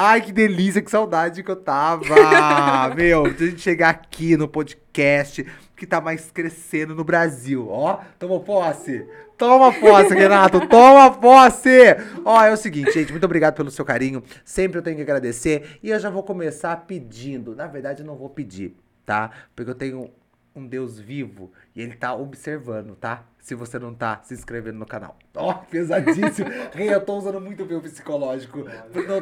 Ai, que delícia, que saudade que eu tava. Meu, de a gente chegar aqui no podcast que tá mais crescendo no Brasil. Ó, toma posse. Toma posse, Renato. Toma posse. Ó, é o seguinte, gente. Muito obrigado pelo seu carinho. Sempre eu tenho que agradecer. E eu já vou começar pedindo. Na verdade, eu não vou pedir, tá? Porque eu tenho um Deus vivo e ele tá observando, tá? Se você não tá se inscrevendo no canal. Ó, pesadíssimo. Rei, eu tô usando muito o meu psicológico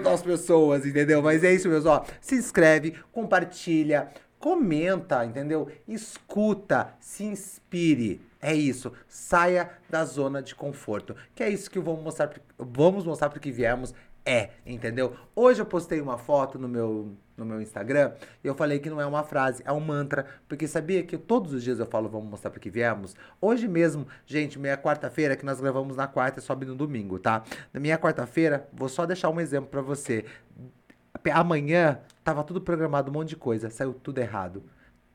das pessoas, entendeu? Mas é isso mesmo, ó. Se inscreve, compartilha, comenta, entendeu? Escuta, se inspire. É isso. Saia da zona de conforto. Que é isso que vamos mostrar, vamos mostrar porque viemos é, entendeu? Hoje eu postei uma foto no meu, no meu Instagram e eu falei que não é uma frase, é um mantra, porque sabia que todos os dias eu falo vamos mostrar para que viemos? Hoje mesmo, gente, meia quarta-feira, que nós gravamos na quarta e sobe no domingo, tá? Na minha quarta-feira, vou só deixar um exemplo para você. Amanhã tava tudo programado, um monte de coisa, saiu tudo errado.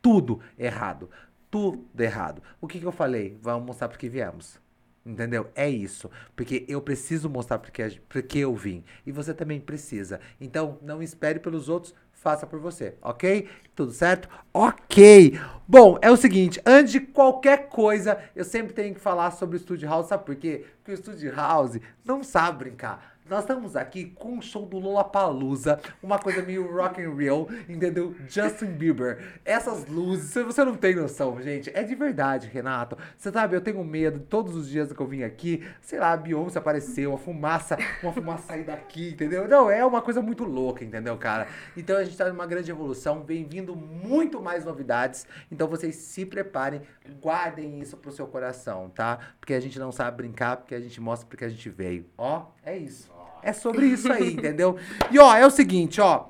Tudo errado. Tudo errado. O que que eu falei? Vamos mostrar para que viemos. Entendeu? É isso. Porque eu preciso mostrar porque, porque eu vim. E você também precisa. Então, não espere pelos outros, faça por você, ok? Tudo certo? Ok! Bom, é o seguinte, antes de qualquer coisa, eu sempre tenho que falar sobre o Studio House, sabe por quê? Porque o Studio House não sabe brincar. Nós estamos aqui com um show do Lollapalooza, uma coisa meio rock and roll, entendeu? Justin Bieber. Essas luzes, você não tem noção, gente. É de verdade, Renato. Você sabe, eu tenho medo todos os dias que eu vim aqui, sei lá, a Beyoncé apareceu, a fumaça, uma fumaça sair daqui, entendeu? Não, é uma coisa muito louca, entendeu, cara? Então a gente tá numa grande evolução, vem vindo muito mais novidades. Então vocês se preparem, guardem isso pro seu coração, tá? Porque a gente não sabe brincar, porque a gente mostra porque a gente veio. Ó, é isso. É sobre isso aí, entendeu? E ó, é o seguinte, ó.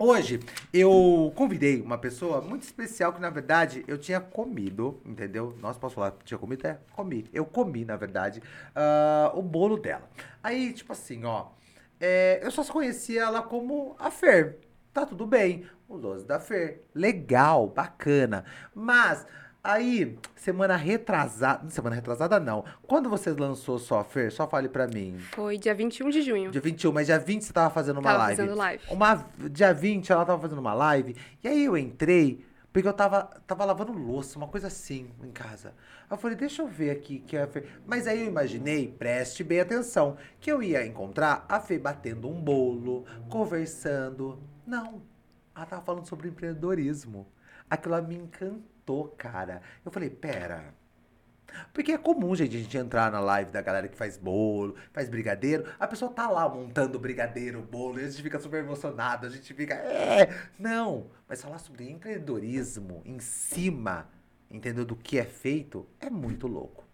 Hoje eu convidei uma pessoa muito especial que, na verdade, eu tinha comido, entendeu? Nossa, posso falar? Tinha comido? É, comi. Eu comi, na verdade, uh, o bolo dela. Aí, tipo assim, ó. É, eu só conhecia ela como a Fer. Tá tudo bem. O doce da Fer. Legal, bacana. Mas Aí, semana retrasada. Semana retrasada não. Quando você lançou só, Fer? Só fale pra mim. Foi dia 21 de junho. Dia 21, mas dia 20 você tava fazendo uma tava live. Fazendo live. Uma, dia 20 ela tava fazendo uma live. E aí eu entrei, porque eu tava, tava lavando louça, uma coisa assim, em casa. Aí eu falei, deixa eu ver aqui que a Fê. Mas aí eu imaginei, preste bem atenção, que eu ia encontrar a Fê batendo um bolo, conversando. Não. Ela tava falando sobre empreendedorismo. Aquilo me encantou cara. Eu falei, pera. Porque é comum, gente, a gente entrar na live da galera que faz bolo, faz brigadeiro. A pessoa tá lá montando brigadeiro, bolo, e a gente fica super emocionado, a gente fica. É! Não! Mas falar sobre empreendedorismo em cima, entendeu? Do que é feito, é muito louco.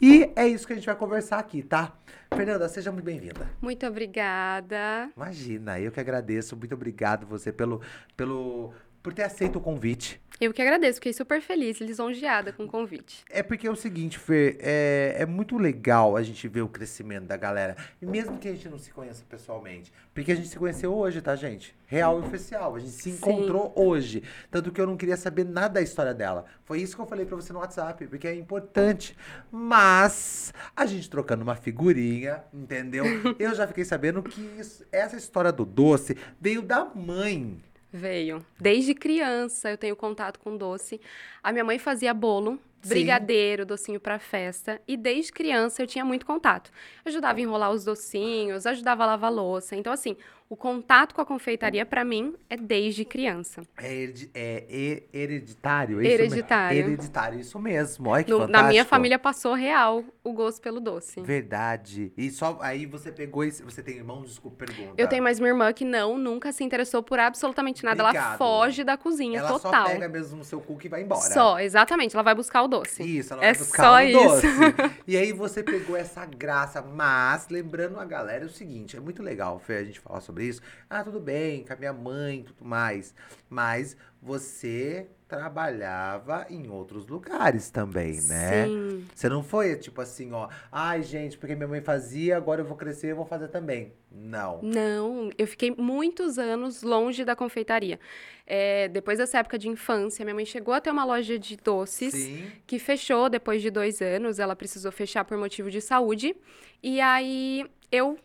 E é isso que a gente vai conversar aqui, tá? Fernanda, seja muito bem-vinda. Muito obrigada. Imagina, eu que agradeço. Muito obrigado você pelo, pelo por ter aceito o convite. Eu que agradeço, fiquei super feliz, lisonjeada com o convite. É porque é o seguinte, Fer, é, é muito legal a gente ver o crescimento da galera. E mesmo que a gente não se conheça pessoalmente. Porque a gente se conheceu hoje, tá, gente? Real e oficial. A gente se encontrou Sim. hoje. Tanto que eu não queria saber nada da história dela. Foi isso que eu falei pra você no WhatsApp, porque é importante. Mas, a gente trocando uma figurinha, entendeu? eu já fiquei sabendo que isso, essa história do doce veio da mãe Veio. Desde criança eu tenho contato com doce. A minha mãe fazia bolo brigadeiro, docinho para festa. E desde criança eu tinha muito contato. ajudava a enrolar os docinhos, ajudava a lavar louça. Então, assim, o contato com a confeitaria, para mim, é desde criança. É, é hereditário? É hereditário. Isso hereditário, isso mesmo. Olha que no, Na minha família passou real o gosto pelo doce. Verdade. E só aí você pegou esse. Você tem irmãos? Desculpa, pergunta. Eu tenho mais minha irmã que não, nunca se interessou por absolutamente nada. Obrigado. Ela foge da cozinha ela total. Ela só pega mesmo o seu cookie e vai embora. Só, exatamente. Ela vai buscar o doce. Isso, ela é vai buscar só o isso. doce. e aí você pegou essa graça, mas lembrando a galera é o seguinte, é muito legal, Fê, a gente falar sobre isso. Ah, tudo bem, com a minha mãe e tudo mais. Mas você trabalhava em outros lugares também, né? Sim. Você não foi tipo assim, ó, ai gente, porque minha mãe fazia, agora eu vou crescer, eu vou fazer também. Não. Não, eu fiquei muitos anos longe da confeitaria. É, depois dessa época de infância, minha mãe chegou a ter uma loja de doces Sim. que fechou depois de dois anos. Ela precisou fechar por motivo de saúde. E aí eu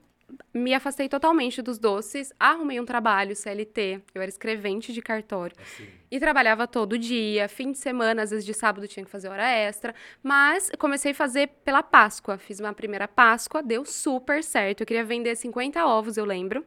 me afastei totalmente dos doces, arrumei um trabalho CLT, eu era escrevente de cartório. Assim. E trabalhava todo dia, fim de semana, às vezes de sábado tinha que fazer hora extra. Mas comecei a fazer pela Páscoa. Fiz uma primeira Páscoa, deu super certo. Eu queria vender 50 ovos, eu lembro.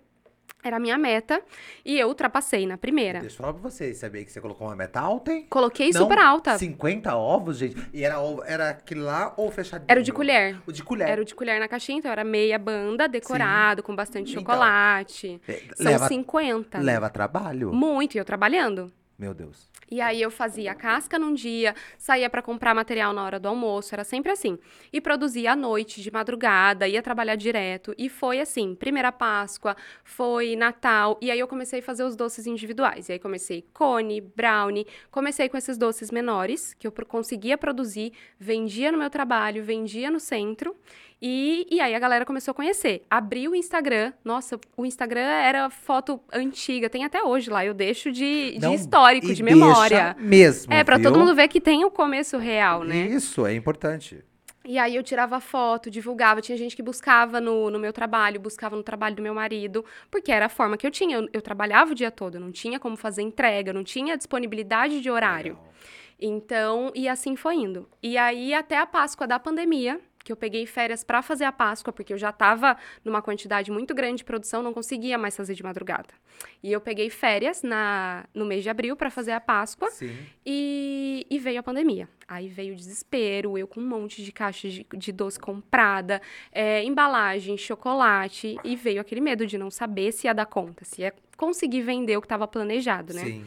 Era a minha meta. E eu ultrapassei na primeira. Deixa eu falar pra vocês, sabia que você colocou uma meta alta, hein? Coloquei Não, super alta. 50 ovos, gente. E era, ovo- era aquele lá ou fechadinho? Era o de colher. O de colher. Era o de colher na caixinha, então era meia banda, decorado, com bastante Então, chocolate. É, São leva, 50. leva trabalho? Muito, e eu trabalhando. Meu Deus. E aí eu fazia casca num dia, saía para comprar material na hora do almoço, era sempre assim. E produzia à noite, de madrugada, ia trabalhar direto. E foi assim, primeira Páscoa, foi Natal, e aí eu comecei a fazer os doces individuais. E aí comecei cone, brownie, comecei com esses doces menores, que eu conseguia produzir, vendia no meu trabalho, vendia no centro. E, e aí a galera começou a conhecer. Abri o Instagram. Nossa, o Instagram era foto antiga, tem até hoje lá. Eu deixo de, de Não, histórico, de memória. mesmo, É, pra viu? todo mundo ver que tem o começo real, né? Isso, é importante. E aí eu tirava foto, divulgava. Tinha gente que buscava no, no meu trabalho, buscava no trabalho do meu marido, porque era a forma que eu tinha. Eu, eu trabalhava o dia todo, não tinha como fazer entrega, não tinha disponibilidade de horário. Então, e assim foi indo. E aí, até a Páscoa da pandemia, que eu peguei férias pra fazer a Páscoa, porque eu já tava numa quantidade muito grande de produção, não conseguia mais fazer de madrugada. E eu peguei férias na, no mês de abril pra fazer a Páscoa. Sim. E, e veio a pandemia. Aí veio o desespero, eu com um monte de caixa de, de doce comprada, é, embalagem, chocolate, e veio aquele medo de não saber se ia dar conta, se ia conseguir vender o que estava planejado, né? Sim.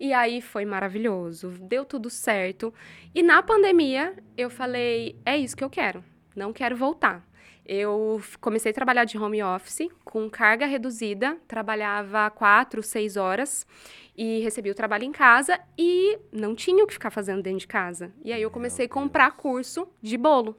E aí foi maravilhoso, deu tudo certo. E na pandemia, eu falei: é isso que eu quero, não quero voltar. Eu comecei a trabalhar de home office, com carga reduzida, trabalhava quatro, seis horas e recebia o trabalho em casa e não tinha o que ficar fazendo dentro de casa. E aí eu comecei a comprar curso de bolo.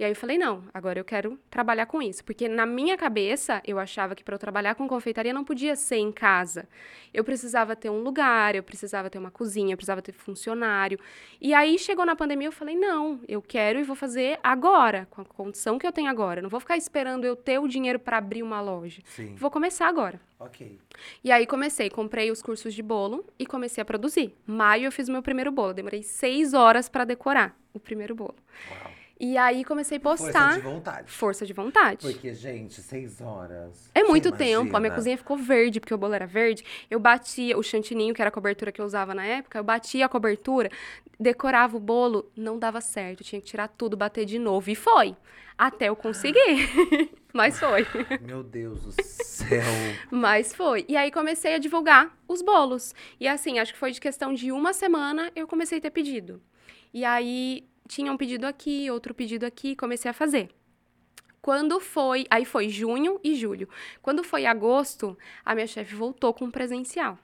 E aí eu falei, não, agora eu quero trabalhar com isso. Porque na minha cabeça, eu achava que para eu trabalhar com confeitaria não podia ser em casa. Eu precisava ter um lugar, eu precisava ter uma cozinha, eu precisava ter funcionário. E aí chegou na pandemia, eu falei, não, eu quero e vou fazer agora, com a condição que eu tenho agora. Não vou ficar esperando eu ter o dinheiro para abrir uma loja. Sim. Vou começar agora. Ok. E aí comecei, comprei os cursos de bolo e comecei a produzir. Maio eu fiz o meu primeiro bolo, demorei seis horas para decorar o primeiro bolo. Uau. E aí comecei a Força postar. de vontade. Força de vontade. Porque, gente, seis horas. É muito tempo. A minha imagina? cozinha ficou verde, porque o bolo era verde. Eu batia o chantininho, que era a cobertura que eu usava na época, eu batia a cobertura, decorava o bolo, não dava certo. Tinha que tirar tudo, bater de novo. E foi. Até eu conseguir. Mas foi. Meu Deus do céu. Mas foi. E aí comecei a divulgar os bolos. E assim, acho que foi de questão de uma semana eu comecei a ter pedido. E aí tinha um pedido aqui, outro pedido aqui, comecei a fazer. Quando foi, aí foi junho e julho. Quando foi agosto, a minha chefe voltou com presencial.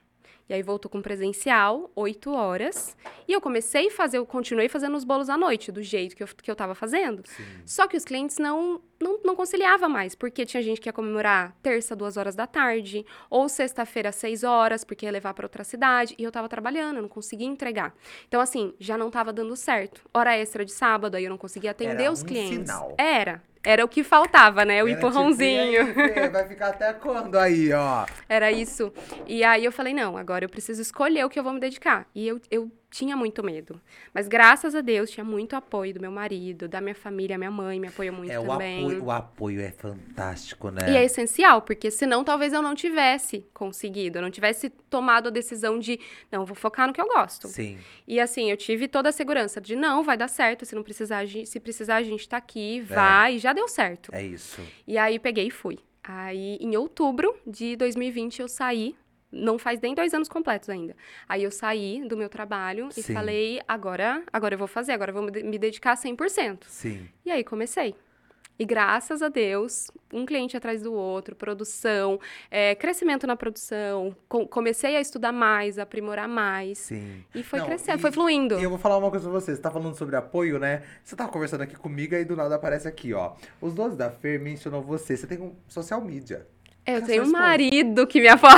E aí voltou com presencial, 8 horas. E eu comecei a fazer, eu continuei fazendo os bolos à noite, do jeito que eu, que eu tava fazendo. Sim. Só que os clientes não, não, não conciliava mais, porque tinha gente que ia comemorar terça, duas horas da tarde, ou sexta-feira, seis horas, porque ia levar para outra cidade, e eu tava trabalhando, eu não conseguia entregar. Então, assim, já não tava dando certo. Hora extra de sábado, aí eu não conseguia atender Era os um clientes. sinal. Era. Era o que faltava, né? O Era tipo, empurrãozinho. e aí, vai ficar até quando aí, ó? Era isso. E aí eu falei, não, agora eu preciso escolher o que eu vou me dedicar. E eu, eu tinha muito medo. Mas graças a Deus, tinha muito apoio do meu marido, da minha família, minha mãe me apoiou muito É, o também. apoio, o apoio é fantástico, né? E é essencial, porque senão talvez eu não tivesse conseguido, eu não tivesse tomado a decisão de, não, vou focar no que eu gosto. Sim. E assim, eu tive toda a segurança de, não, vai dar certo, se não precisar, se precisar a gente tá aqui, vai, e já deu certo. É isso. E aí peguei e fui. Aí em outubro de 2020 eu saí, não faz nem dois anos completos ainda. Aí eu saí do meu trabalho e Sim. falei, agora, agora eu vou fazer, agora eu vou me de- me dedicar 100%. Sim. E aí comecei. E graças a Deus, um cliente atrás do outro, produção, é, crescimento na produção, co- comecei a estudar mais, a aprimorar mais. Sim. E foi Não, crescendo, e- foi fluindo. E eu vou falar uma coisa pra você. Você tá falando sobre apoio, né? Você tava conversando aqui comigo e do nada aparece aqui, ó. Os donos da Fer mencionou você. Você tem um social media. Eu Que tenho é um marido que me apoia,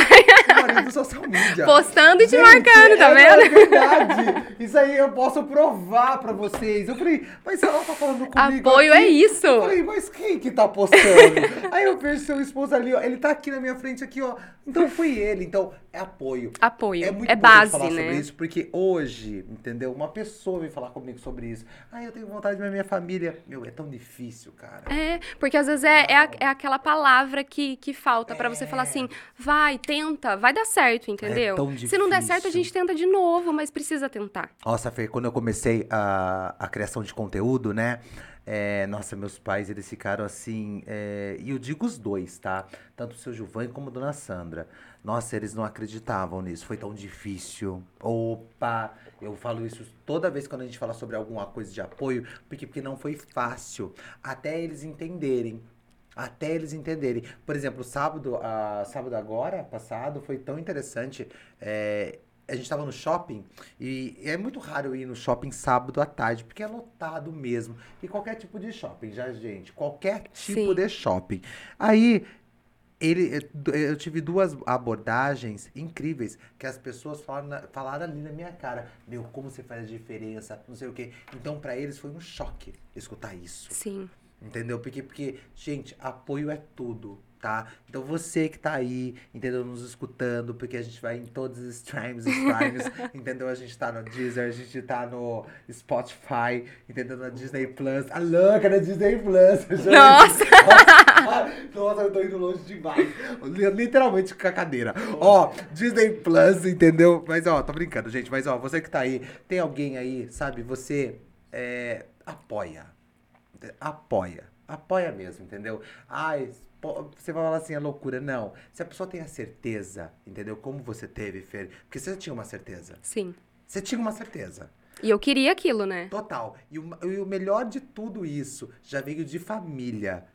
marido do social media. postando e te Gente, marcando, tá é, vendo? É verdade. Isso aí eu posso provar pra vocês. Eu falei, mas ela tá falando comigo Apoio aqui. é isso. Eu falei, mas quem que tá postando? aí eu vejo seu esposo ali, ó. Ele tá aqui na minha frente, aqui, ó. Então foi ele. Então, é apoio. Apoio. É muito É, importante base, falar né? sobre isso, porque hoje, entendeu? Uma pessoa vem falar comigo sobre isso. Ah, eu tenho vontade de ver minha família. Meu, é tão difícil, cara. É, porque às vezes é, é, a- é aquela palavra que, que falta pra você falar É. assim, vai, tenta, vai dar certo, entendeu? tão Se não der certo, a gente tenta de novo, mas precisa tentar. Nossa, Fê, quando eu comecei a, a criação de conteúdo, né? é, nossa, meus pais, eles ficaram assim. é, e eu digo os dois, tá? Tanto o seu Giovanni como a dona Sandra. Nossa, eles não acreditavam nisso. Foi tão difícil. Opa! Eu falo isso toda vez quando a gente fala sobre alguma coisa de apoio, porque, porque não foi fácil. Até eles entenderem. Até eles entenderem. Por exemplo, sábado, ah, sábado agora, passado, foi tão interessante. é, a gente tava no shopping e é muito raro ir no shopping sábado à tarde, porque é lotado mesmo. E qualquer tipo de shopping, já, gente. Qualquer tipo Sim. de shopping. Aí, ele, eu tive duas abordagens incríveis que as pessoas falaram, falaram ali na minha cara. Meu, como você faz a diferença, não sei o quê. Então, pra eles foi um choque escutar isso. Sim. Entendeu? Porque, porque, gente, apoio é tudo, tá? Então você que tá aí, entendeu? Nos escutando, porque a gente vai em todos os streams, streams, entendeu? A gente tá no Deezer, a gente tá no Spotify, entendeu? Na Disney Plus. A louca da Disney Plus. gente. Nossa! Nossa, eu tô indo longe demais. Li- Literalmente com a cadeira. Ó, Disney Plus, entendeu? Mas, ó, tô brincando, gente. Mas, ó, você que tá aí, tem alguém aí, sabe? Você é, apoia. Apoia. Apoia mesmo, entendeu? Ai, você vai falar assim, é loucura. Não. Se a pessoa tem a certeza, entendeu? Como você teve, Fer. Porque você tinha uma certeza. Sim. Você tinha uma certeza. E eu queria aquilo, né? Total. E o, e o melhor de tudo isso já veio de família.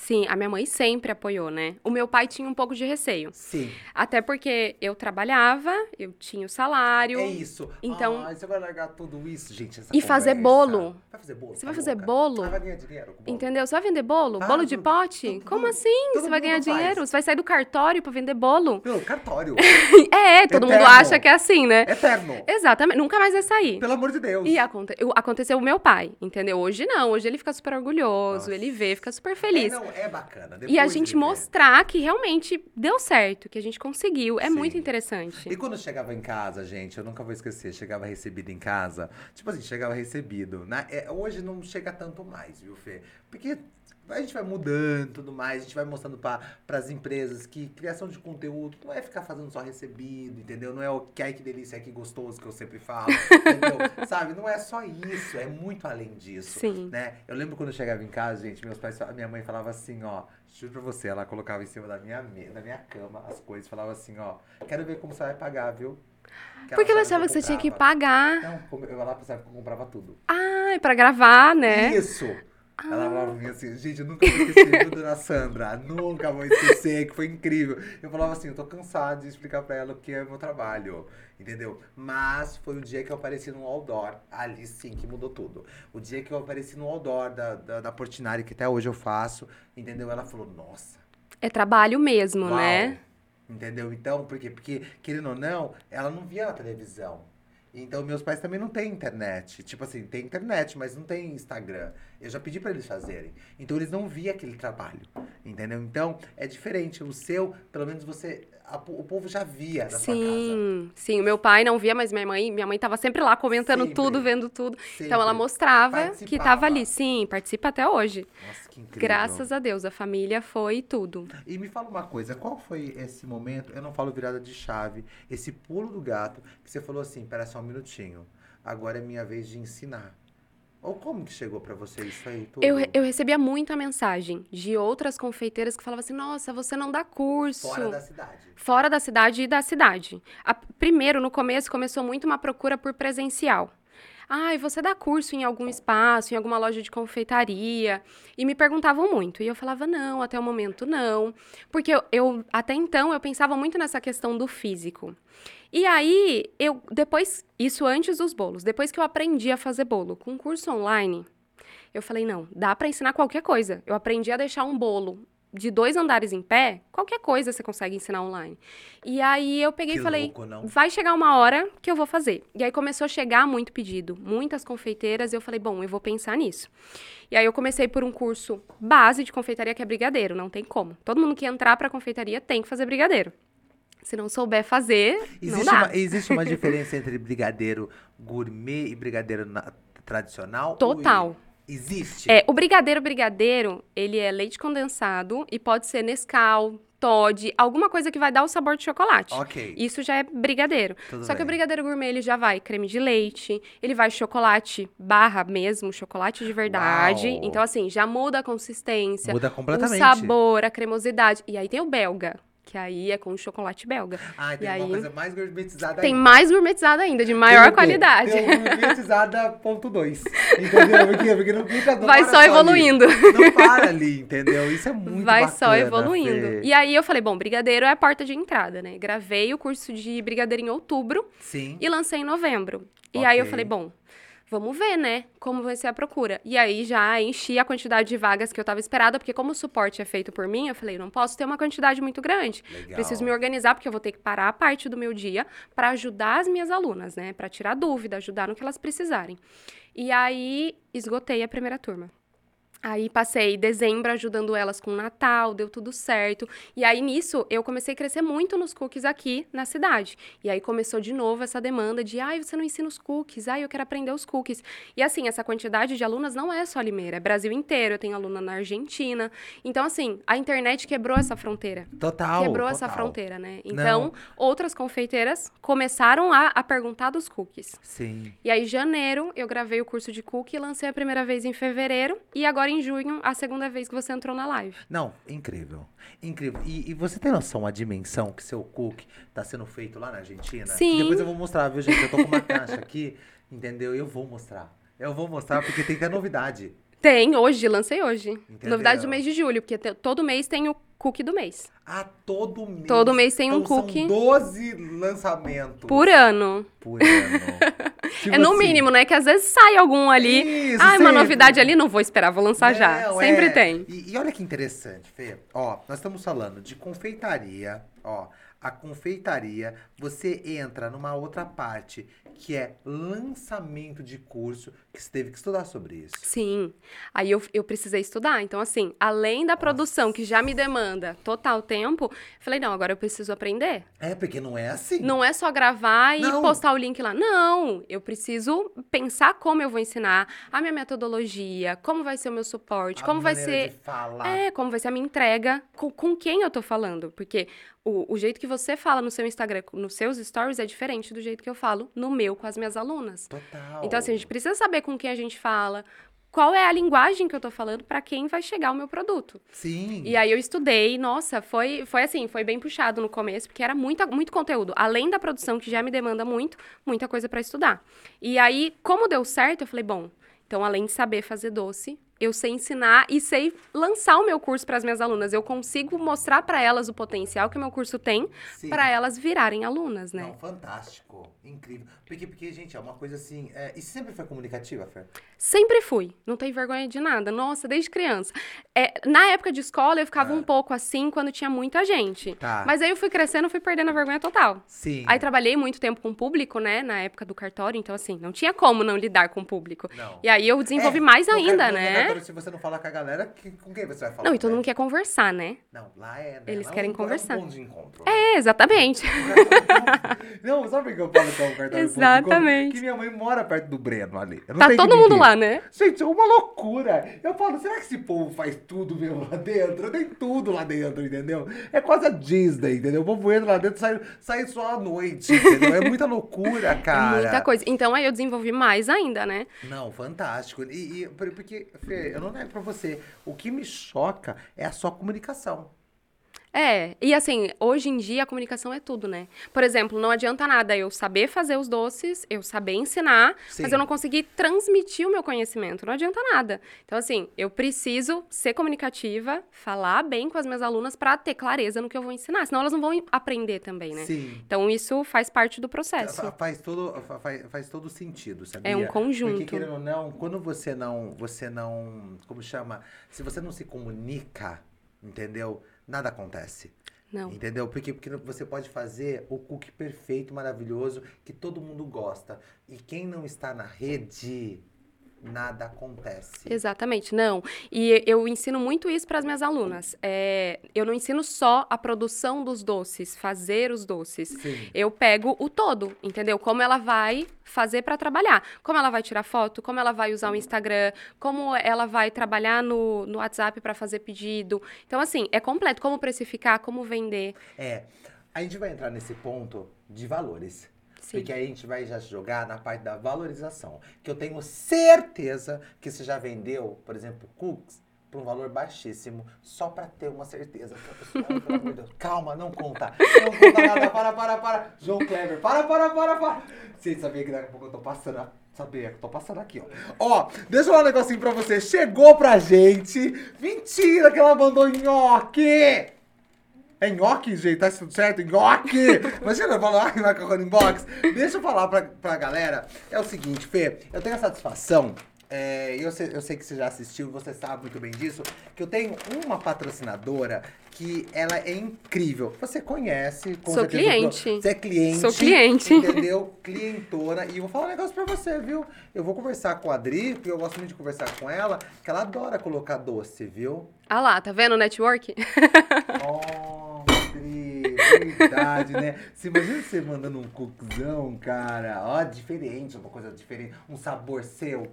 Sim, a minha mãe sempre apoiou, né? O meu pai tinha um pouco de receio. Sim. Até porque eu trabalhava, eu tinha o salário. É isso. Então- Ai, você vai largar tudo isso, gente. E fazer conversa. bolo. Vai fazer bolo? Você tá vai fazer bolo? Ah, vai ganhar dinheiro bolo. Entendeu? Você vai vender bolo? Ah, bolo de tudo- pote? tudo- Como assim? todo Você vai ganhar mundo faz. dinheiro? Você vai sair do cartório pra vender bolo? Meu, cartório. É, todo mundo Eterno. acha que é assim, né? Eterno. Exatamente, nunca mais vai sair. Pelo amor de Deus. E aconte- eu- aconteceu o meu pai, entendeu? Hoje não, hoje ele fica super orgulhoso, Nossa. ele vê, fica super É, feliz. não, é bacana. e a Depois gente mostrar que realmente deu certo, que a gente conseguiu, é Sim. muito interessante. E quando chegava em casa, gente, eu nunca vou esquecer, chegava recebido em casa, tipo assim, chegava recebido, né? É, hoje não chega tanto mais, viu, Fê? Porque a gente vai mudando tudo mais, a gente vai mostrando para as empresas que criação de conteúdo não é ficar fazendo só recebido, entendeu? Não é o que ai que delícia, que gostoso que eu sempre falo, entendeu? Sabe? Não é só isso, é muito além disso. Sim. Né? Eu lembro quando eu chegava em casa, gente, meus pais, a minha mãe falava assim, ó, juro pra você, ela colocava em cima da minha, da minha cama as coisas, falava assim, ó, quero ver como você vai pagar, viu? Porque ela achava que você tinha que pagar. Não, eu lá pensava que eu comprava tudo. Ah, pra gravar, né? Isso! Ela falava pra mim assim, gente, eu nunca vou esquecer, viu, dona Sandra? Nunca vou esquecer, que foi incrível. Eu falava assim, eu tô cansado de explicar pra ela o que é meu trabalho, entendeu? Mas foi o dia que eu apareci no outdoor, ali sim que mudou tudo. O dia que eu apareci no outdoor da, da, da Portinari, que até hoje eu faço, entendeu? Ela falou, nossa, É trabalho mesmo, Uau. né? Entendeu? Então, por quê? Porque, querendo ou não, ela não via na televisão. Então, meus pais também não têm internet. Tipo assim, tem internet, mas não tem Instagram. Eu já pedi pra eles fazerem. Então, eles não viam aquele trabalho. Entendeu? Então, é diferente. O seu, pelo menos você. A- o povo já via na sua casa. Sim, sim. O meu pai não via, mas minha mãe, minha mãe tava sempre lá comentando Sempre. tudo, vendo tudo. Sempre. Então ela mostrava que tava ali. Sim, participa até hoje. Nossa, que incrível. Graças a Deus, a família foi tudo. E me fala uma coisa, qual foi esse momento, eu não falo virada de chave, esse pulo do gato, que você falou assim, pera só um minutinho, agora é minha vez de ensinar. Ou como que chegou pra você isso aí tudo? Eu, eu recebia muita mensagem de outras confeiteiras que falavam assim: nossa, você não dá curso. Fora da cidade. Fora da cidade e da cidade. A- primeiro, no começo, começou muito uma procura por presencial. Ai, você dá curso em algum espaço, em alguma loja de confeitaria? E me perguntavam muito. E eu falava, não, até o momento não. Porque eu, eu- até então, eu pensava muito nessa questão do físico. E aí, eu, depois, isso antes dos bolos, depois que eu aprendi a fazer bolo com curso online, eu falei, não, dá pra ensinar qualquer coisa. Eu aprendi a deixar um bolo de dois andares em pé, qualquer coisa você consegue ensinar online. E aí eu peguei Que e falei, louco, não? vai chegar uma hora que eu vou fazer. E aí começou a chegar muito pedido, muitas confeiteiras, e eu falei, bom, eu vou pensar nisso. E aí eu comecei por um curso base de confeitaria que é brigadeiro, não tem como. Todo mundo que entrar pra confeitaria tem que fazer brigadeiro. Se não souber fazer, não Existe dá. uma, existe uma diferença entre brigadeiro gourmet e brigadeiro na- tradicional? Total. Existe? É, o brigadeiro brigadeiro, ele é leite condensado e pode ser Nescau, Todd, alguma coisa que vai dar o sabor de chocolate. Ok. Isso já é brigadeiro. Tudo Só que bem. o brigadeiro gourmet, ele já vai creme de leite, ele vai chocolate barra mesmo, chocolate de verdade. Uau. Então, assim, já muda a consistência, Muda o completamente. sabor, a cremosidade. E aí tem o belga, que aí é com chocolate belga. Ah, tem E uma aí- coisa mais gourmetizada Tem ainda. mais gourmetizado ainda, de Tem maior quê? qualidade. Tem gourmetizada ponto dois. Entendeu? Porque, porque não fica não Vai só evoluindo. Não para ali, entendeu? Isso é muito Vai bacana, só evoluindo. Fê. E aí eu falei, bom, brigadeiro é a porta de entrada, né? Gravei o curso de brigadeiro em outubro Sim. e lancei em novembro. E aí eu falei, bom, vamos ver, né? Como vai ser a procura. E aí já enchi a quantidade de vagas que eu tava esperada, porque como o suporte é feito por mim, eu falei, não posso ter uma quantidade muito grande. Legal. Preciso me organizar, porque eu vou ter que parar a parte do meu dia para ajudar as minhas alunas, né? Para tirar dúvida, ajudar no que elas precisarem. E aí esgotei a primeira turma. Aí passei dezembro ajudando elas com o Natal, deu tudo certo. E aí nisso eu comecei a crescer muito nos cookies aqui na cidade. E aí começou de novo essa demanda de, ai, você não ensina os cookies, ai, eu quero aprender os cookies. E assim, essa quantidade de alunas não é só Limeira, é Brasil inteiro. Eu tenho aluna na Argentina. Então, assim, a internet quebrou essa fronteira. Total. Quebrou essa total. fronteira, né? Não. Então, outras confeiteiras começaram a, a perguntar dos cookies. Sim. E aí, em janeiro, eu gravei o curso de cookie, lancei a primeira vez em fevereiro. E agora, em junho, a segunda vez que você entrou na live. Não, incrível. Incrível. E, e você tem noção a dimensão que seu cookie tá sendo feito lá na Argentina? Sim. Depois eu vou mostrar, viu, gente? Eu tô com uma caixa aqui, entendeu? Eu vou mostrar. Eu vou mostrar porque tem que ter novidade. Tem, hoje, lancei hoje. Entendeu? Novidade do mês de julho, porque te- todo mês tem o cookie do mês. Ah, todo mês. Todo mês tem um Então são cookie. 12 lançamentos. Por ano. Por ano. Tipo é no assim, mínimo, né? Que às vezes sai algum ali. Isso, ah, uma sempre. novidade ali, não vou esperar, vou lançar já. Não, Sempre é. tem. E, e olha que interessante, Fê. Ó, nós estamos falando de confeitaria, ó. A confeitaria, você entra numa outra parte, que é lançamento de curso, que você teve que estudar sobre isso. Sim. Aí eu, eu precisei estudar. Então, assim, além da produção, que já me demanda total tempo, falei, não, agora eu preciso aprender. É, porque não é assim. Não é só gravar e Não. postar o link lá. Não, eu preciso pensar como eu vou ensinar, a minha metodologia, como vai ser o meu suporte, A como vai ser de falar. É, como vai ser a minha entrega, com, com quem eu tô falando. Porque o, o jeito que você fala no seu Instagram, nos seus stories, é diferente do jeito que eu falo no meu com as minhas alunas. Total. Então, assim, a gente precisa saber com quem a gente fala, qual é a linguagem que eu tô falando para quem vai chegar o meu produto. Sim. E aí eu estudei, nossa, foi, foi assim, foi bem puxado no começo, porque era muita, muito conteúdo. Além da produção, que já me demanda muito, muita coisa para estudar. E aí, como deu certo, eu falei, bom, então além de saber fazer doce, eu sei ensinar e sei lançar o meu curso para as minhas alunas. Eu consigo mostrar para elas o potencial que o meu curso tem para elas virarem alunas, né? Não, fantástico. Incrível. Porque, porque, gente, é uma coisa assim. É... E sempre foi comunicativa, Fê? Sempre fui, não tenho vergonha de nada. Nossa, desde criança. É, na época de escola, eu ficava Ah. um pouco assim quando tinha muita gente. Tá. Mas aí eu fui crescendo, fui perdendo a vergonha total. Sim. Aí trabalhei muito tempo com o público, né? Na época do cartório, então assim, não tinha como não lidar com o público. Não. E aí eu desenvolvi É, mais ainda, né? Cartório, Se você não falar com a galera, que- com quem você vai falar? Não, e todo né? mundo quer conversar, né? Não, lá é. Né? Eles Lá é querem um- conversar. É um ponto de encontro. né? É, exatamente. Não, sabe por que eu falo que é um de encontro? Exatamente. Que minha mãe mora perto do Breno ali. Tá todo mundo lá, né? Gente, é uma loucura. Eu falo, será que esse povo faz tudo mesmo lá dentro? Tem tudo lá dentro, entendeu? É quase a Disney, entendeu? O povo entra lá dentro e sai, sai só à noite, entendeu? É muita loucura, cara. É muita coisa. Então aí eu desenvolvi mais ainda, né? Não, fantástico. E, e por- porque, Fê, eu não nego pra você. O que me choca é a sua comunicação. É, e assim, hoje em dia a comunicação é tudo, né? Por exemplo, não adianta nada eu saber fazer os doces, eu saber ensinar, Sim. mas eu não conseguir transmitir o meu conhecimento. Não adianta nada. Então, assim, eu preciso ser comunicativa, falar bem com as minhas alunas pra ter clareza no que eu vou ensinar, senão elas não vão aprender também, né? Sim. Então, isso faz parte do processo. Fa- Faz todo, fa- faz, faz todo sentido, sabia? É um conjunto. Porque, querendo ou não, quando você não, você não, como chama? Se você não se comunica, entendeu? Nada acontece. Não. Entendeu? Porque, porque você pode fazer o cookie perfeito, maravilhoso, que todo mundo gosta. E quem não está na rede, nada acontece. Exatamente, não. E eu ensino muito isso para as minhas alunas. É, eu não ensino só a produção dos doces, fazer os doces. Sim. Eu pego o todo, entendeu? Como ela vai fazer para trabalhar. Como ela vai tirar foto, como ela vai usar o Instagram, como ela vai trabalhar no, no WhatsApp para fazer pedido. Então, assim, é completo. Como precificar, como vender. É. A gente vai entrar nesse ponto de valores. Sim. Porque aí a gente vai já jogar na parte da valorização. Que eu tenho certeza que você já vendeu, por exemplo, cookies por um valor baixíssimo, só pra ter uma certeza. Calma, não conta. Não conta nada. Para, para, para. João Kleber, para, para, para, para. Você sabia que daqui a pouco eu tô passando. a- Sabia tô passando aqui, ó. Ó, deixa eu falar um negocinho pra você. Chegou pra gente. Mentira que ela mandou nhoque. É nhoque, gente? Tá tudo certo? Nhoque! Imagina eu falar ai, macarrone box. Deixa eu falar pra, pra galera. É o seguinte, Fê. Eu tenho a satisfação. É, eu, sei, eu sei que você já assistiu, você sabe muito bem disso. Que eu tenho uma patrocinadora que ela é incrível. Você conhece, com Sou cliente. Você é cliente. Sou cliente. Entendeu? Clientona. E eu vou falar um negócio pra você, viu? Eu vou conversar com a Adri, porque eu gosto muito de conversar com ela, que ela adora colocar doce, viu? Ah lá, tá vendo o network? Oh, verdade, né? Você imagina você mandando um cookiezão, cara. Ó, diferente, uma coisa diferente. Um sabor seu.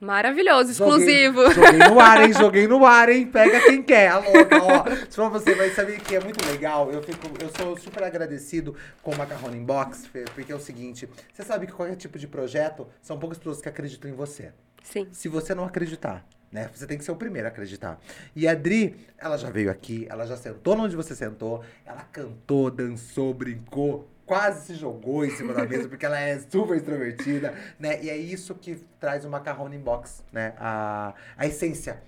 Maravilhoso, Joguei- exclusivo. Joguei, no ar, hein? Joguei no ar, hein? Pega quem quer, a louca, ó. Só você vai saber que é muito legal. Eu, fico, eu sou super agradecido com o Macarrone Box, Fê, porque é o seguinte: você sabe que qualquer tipo de projeto são poucas pessoas que acreditam em você. Sim. Se você não acreditar, né? Você tem que ser o primeiro a acreditar. E a Adri, ela já veio aqui, ela já sentou onde você sentou, ela cantou, dançou, brincou, quase se jogou em cima da mesa, porque ela é super extrovertida, né? E é isso que traz o macarrone in box, né? A, a essência.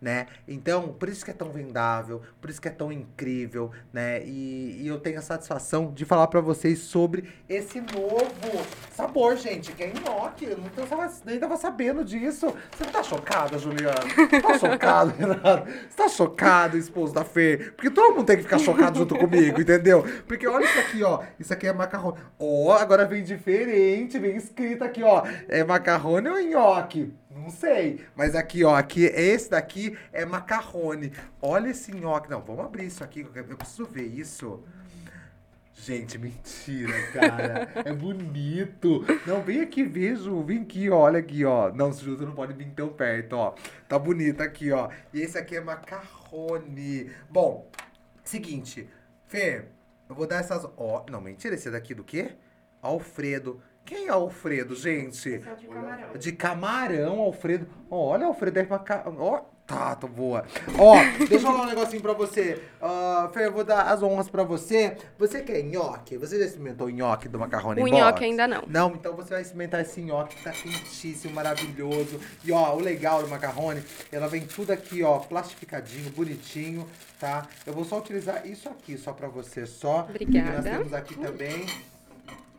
Né? Então, por isso que é tão vendável, por isso que é tão incrível, né? E, e eu tenho a satisfação de falar pra vocês sobre esse novo sabor, gente, que é nhoque. Eu não tava, nem tava sabendo disso. Você não tá chocada, Juliana? Tá chocado, Renato? Você tá chocado, esposo da Fê? Porque todo mundo tem que ficar chocado junto comigo, entendeu? Porque olha isso aqui, ó. Isso aqui é macarrone. Ó, agora vem diferente, vem escrito aqui, ó. É macarrone ou nhoque? Não sei. Mas aqui, ó, aqui, esse daqui é macarrone. Olha esse nhoque. Não, vamos abrir isso aqui. Eu preciso ver isso. Gente, mentira, cara. É bonito. Não, vem aqui, vejo. Vem aqui, ó. Olha aqui, ó. Não, Ju, você não pode vir tão perto, ó. Tá bonito aqui, ó. E esse aqui é macarrone. Bom, seguinte. Fê, eu vou dar essas... Ó, não, mentira. Esse daqui do quê? Alfredo. Quem é Alfredo, gente? De camarão, Alfredo. Ó, olha, Alfredo é macarrão. Ó, tá, tô boa. Ó, deixa eu falar um negocinho pra você. Ah, Fer, eu vou dar as honras pra você. Você quer nhoque? Você já experimentou o nhoque do macarrone O box? nhoque ainda não. Não, então você vai experimentar esse nhoque que tá quentíssimo, maravilhoso. E ó, o legal do macarrone, ela vem tudo aqui, ó, plastificadinho, bonitinho, tá? Eu vou só utilizar isso aqui, só pra você, só. Obrigada. E nós temos aqui também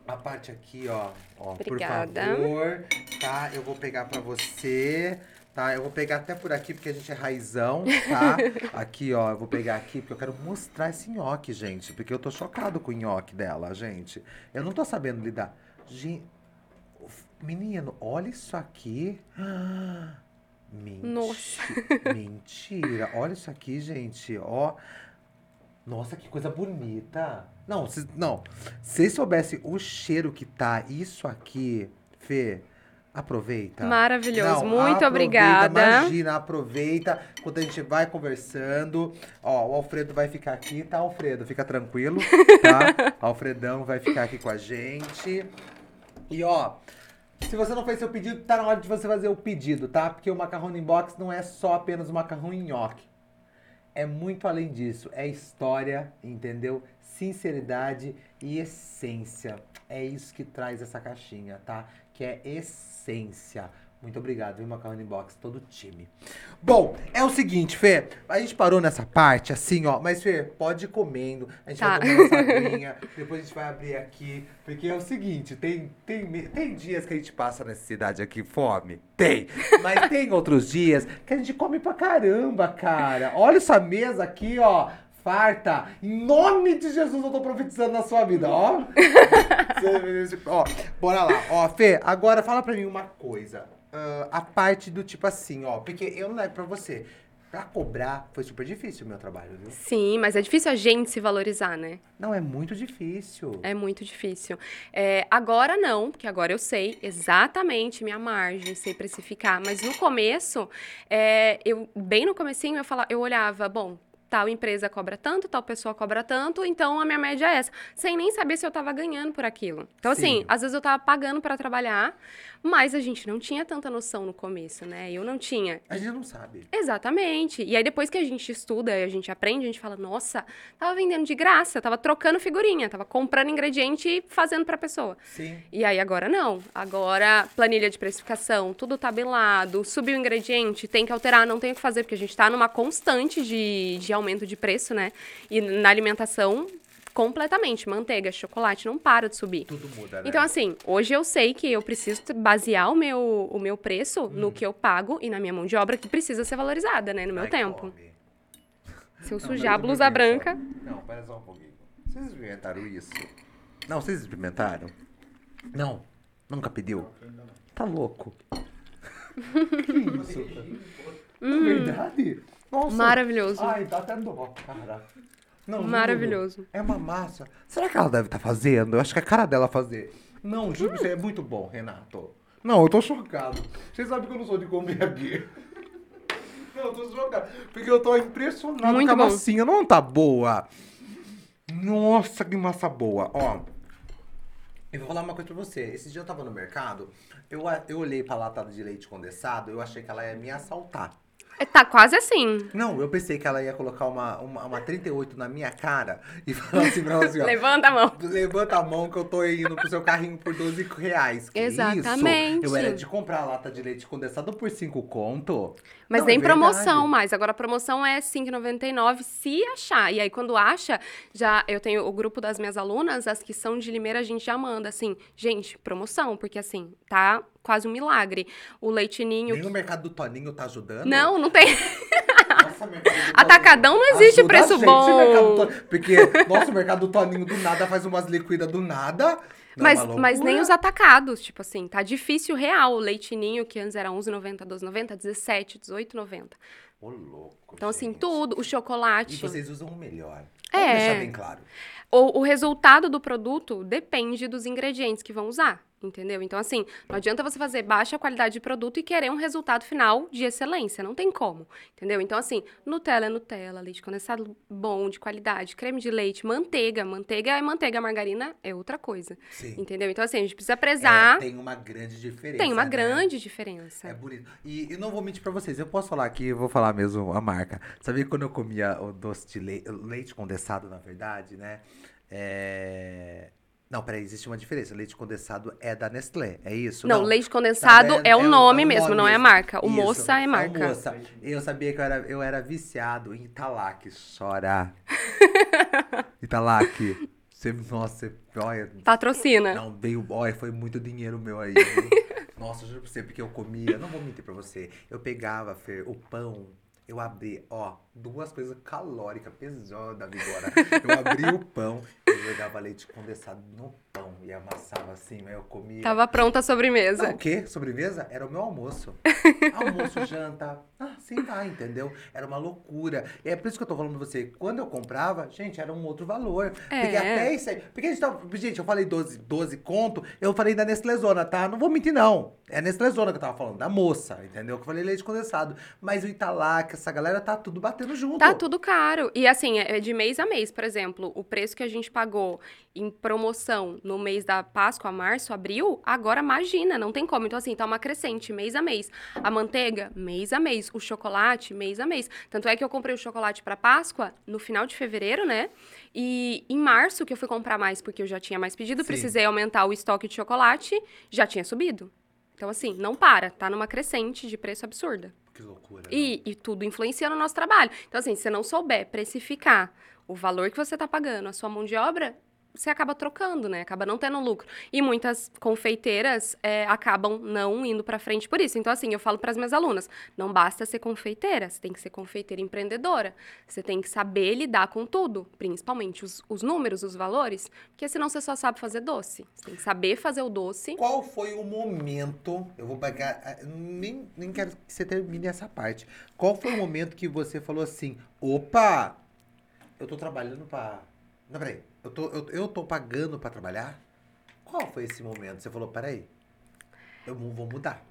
a parte aqui, ó. ó Obrigada. Por favor, tá? Eu vou pegar pra você, tá? Eu vou pegar até por aqui, porque a gente é raizão, tá? aqui, ó, eu vou pegar aqui, porque eu quero mostrar esse nhoque, gente. Porque eu tô chocado com o nhoque dela, gente. Eu não tô sabendo lidar. Gente, menino, olha isso aqui. Mentira. Nossa. Mentira. Olha isso aqui, gente. Ó. Nossa, que coisa bonita. Não, cês, não. Se vocês soubessem o cheiro que tá isso aqui, Fê, aproveita. Maravilhoso. Não, Muito aproveita, obrigada. Imagina, aproveita quando a gente vai conversando. Ó, o Alfredo vai ficar aqui, tá, Alfredo? Fica tranquilo, tá? Alfredão vai ficar aqui com a gente. E ó, se você não fez seu pedido, tá na hora de você fazer o pedido, tá? Porque o macarrão box não é só apenas o macarrão em nhoque. É muito além disso. É história, entendeu? Sinceridade e essência. É isso que traz essa caixinha, tá? Que é essência. Muito obrigado, viu, Macarrone Box, todo o time. Bom, é o seguinte, Fê, a gente parou nessa parte, assim, ó, mas Fê, pode ir comendo, a gente Tá. vai tomar essa aguinha, depois a gente vai abrir aqui, porque é o seguinte, tem, tem, tem dias que a gente passa nessa cidade aqui fome, tem, mas tem outros dias que a gente come pra caramba, cara. Olha essa mesa aqui, ó, farta, em nome de Jesus eu tô profetizando na sua vida, ó. Ó, bora lá. Ó, Fê, agora fala pra mim uma coisa. Ah, a parte do tipo assim, ó, porque eu não nego pra você. Pra cobrar foi super difícil o meu trabalho, viu? Sim, mas é difícil a gente se valorizar, né? Não, é muito difícil. É muito difícil. É, agora não, porque agora eu sei exatamente minha margem, sei precificar. Mas no começo, é, eu bem no comecinho, eu, falava, eu olhava, bom, tal empresa cobra tanto, tal pessoa cobra tanto, então a minha média é essa. Sem nem saber se eu tava ganhando por aquilo. Então, Sim. assim, às vezes eu tava pagando para trabalhar, mas a gente não tinha tanta noção no começo, né? Eu não tinha. A gente não sabe. Exatamente. E aí, depois que a gente estuda e a gente aprende, a gente fala, nossa, tava vendendo de graça, tava trocando figurinha, tava comprando ingrediente e fazendo pra pessoa. Sim. E aí, agora não. Agora, planilha de precificação, tudo tabelado, subiu o ingrediente, tem que alterar, não tem o que fazer, porque a gente tá numa constante de, de aumento de preço, né? E na alimentação, completamente. Manteiga, chocolate, não para de subir. Tudo muda, né? Então, assim, hoje eu sei que eu preciso basear o meu, o meu preço no que eu pago e na minha mão de obra, que precisa ser valorizada, né? No meu Ai, tempo. come. Se eu Não, sujar a blusa branca. Não, pera só um pouquinho. Vocês experimentaram isso? Não, vocês experimentaram? Não. Nunca pediu? Tá louco. que isso? É verdade? Nossa. Maravilhoso. Ai, dá até dó, cara. Não, juro. Maravilhoso. É uma massa. Será que ela deve estar fazendo? Eu acho que é a cara dela fazer. Não, juro, isso é muito bom, Renato. Não, eu tô chocado. Vocês sabem que eu não sou de comer aqui. Não, eu tô chocado. Porque eu tô impressionado Muito com a bom. massinha. Não tá boa? Nossa, que massa boa. Ó, eu vou falar uma coisa pra você. Esse dia eu tava no mercado, eu, eu olhei pra latada de leite condensado, eu achei que ela ia me assaltar. É, Tá quase assim. Não, eu pensei que ela ia colocar uma, uma, uma 38 na minha cara e falar assim pra ela assim, ó. Levanta a mão. Levanta a mão que eu tô indo pro seu carrinho por 12 reais. Que Exatamente. Isso? Eu era de comprar a lata de leite condensado por 5 conto. Mas Não, nem é promoção mais. Agora a promoção é R$ 5,99 se achar. E aí, quando acha, já eu tenho o grupo das minhas alunas, as que são de Limeira, a gente já manda assim, gente, promoção, porque assim, tá quase um milagre. O leitinho. Nem o mercado do Toninho tá ajudando? Não, não tem. Atacadão não existe Ajuda preço gente, bom. mercado. Porque, nossa, o mercado do Toninho do nada faz umas liquidas do nada. Não, Mas, é uma mas nem os atacados, tipo assim, tá difícil real. O leitinho, que antes era 11,90, 12,90, 17, 18,90. Ô, louco, Então, assim, gente. tudo, o chocolate. E vocês usam o melhor. É. Vamos deixar bem claro. O, o resultado do produto depende dos ingredientes que vão usar, entendeu? Então, assim, não adianta você fazer baixa qualidade de produto e querer um resultado final de excelência. Não tem como, entendeu? Então, assim, Nutella é Nutella, leite condensado bom, de qualidade, creme de leite, manteiga. Manteiga é manteiga, margarina é outra coisa, Sim. entendeu? Então, assim, a gente precisa É, prezar. tem uma grande diferença. tem uma né? grande diferença. É bonito. E eu não vou mentir pra vocês, eu posso falar aqui, eu vou falar mesmo a marca. Sabia quando eu comia o doce de leite, leite condensado, na verdade, né? É... Não, peraí, existe uma diferença. Leite condensado é da Nestlé, é isso? Não, leite condensado Tá, é, o nome é mesmo, não é a marca. O Isso, moça é o marca. moça. Eu sabia que eu era, eu era viciado em Italac. Chora. Italac. Você, nossa, você- olha, Patrocina. não, veio. Olha, foi muito dinheiro meu aí. Nossa, eu juro pra você, porque eu comia. Não vou mentir pra você. Eu pegava, Fer, o pão. Eu abri, ó, duas coisas calóricas, pesada agora. Eu abri o pão, eu jogava leite condensado no pão e amassava assim, aí eu comia. Tava pronta a Não, sobremesa. o quê? Sobremesa? Era o meu almoço. almoço, janta. Ah, sim, tá, entendeu? Era uma loucura. E é por isso que eu tô falando pra você. Quando eu comprava, gente, era um outro valor. É. Porque até isso aí. Porque a gente tava. Gente, eu falei 12, 12 conto, eu falei da Nestlezona, tá? Não vou mentir, não. É a Nestlezona que eu tava falando, da moça, entendeu? Que eu falei leite condensado. Mas o Italac, essa galera tá tudo batendo junto. Tá tudo caro. E assim, é de mês a mês, por exemplo, o preço que a gente pagou em promoção no mês da Páscoa, março, abril, agora imagina, não tem como. Então, assim, tá uma crescente, mês a mês. A manteiga, mês a mês. O chocolate, mês a mês. Tanto é que eu comprei o chocolate pra Páscoa no final de fevereiro, né? E em março, que eu fui comprar mais porque eu já tinha mais pedido, Sim. precisei aumentar o estoque de chocolate, já tinha subido. Então, assim, não para, tá numa crescente de preço absurda. Que loucura. E, e tudo influencia no nosso trabalho. Então, assim, se você não souber precificar o valor que você está pagando, a sua mão de obra, você acaba trocando, né? Acaba não tendo lucro. E muitas confeiteiras é, acabam não indo para frente por isso. Então, assim, eu falo para as minhas alunas: não basta ser confeiteira, você tem que ser confeiteira empreendedora. Você tem que saber lidar com tudo, principalmente os, os números, os valores, porque senão você só sabe fazer doce. Você tem que saber fazer o doce. Qual foi o momento? Eu vou pegar. ah, Nem, nem quero que você termine essa parte. Qual foi o momento que você falou assim: opa, eu tô trabalhando pra. Não, peraí. Eu tô, eu, eu tô pagando pra trabalhar? Qual foi esse momento? Você falou: peraí, eu vou mudar.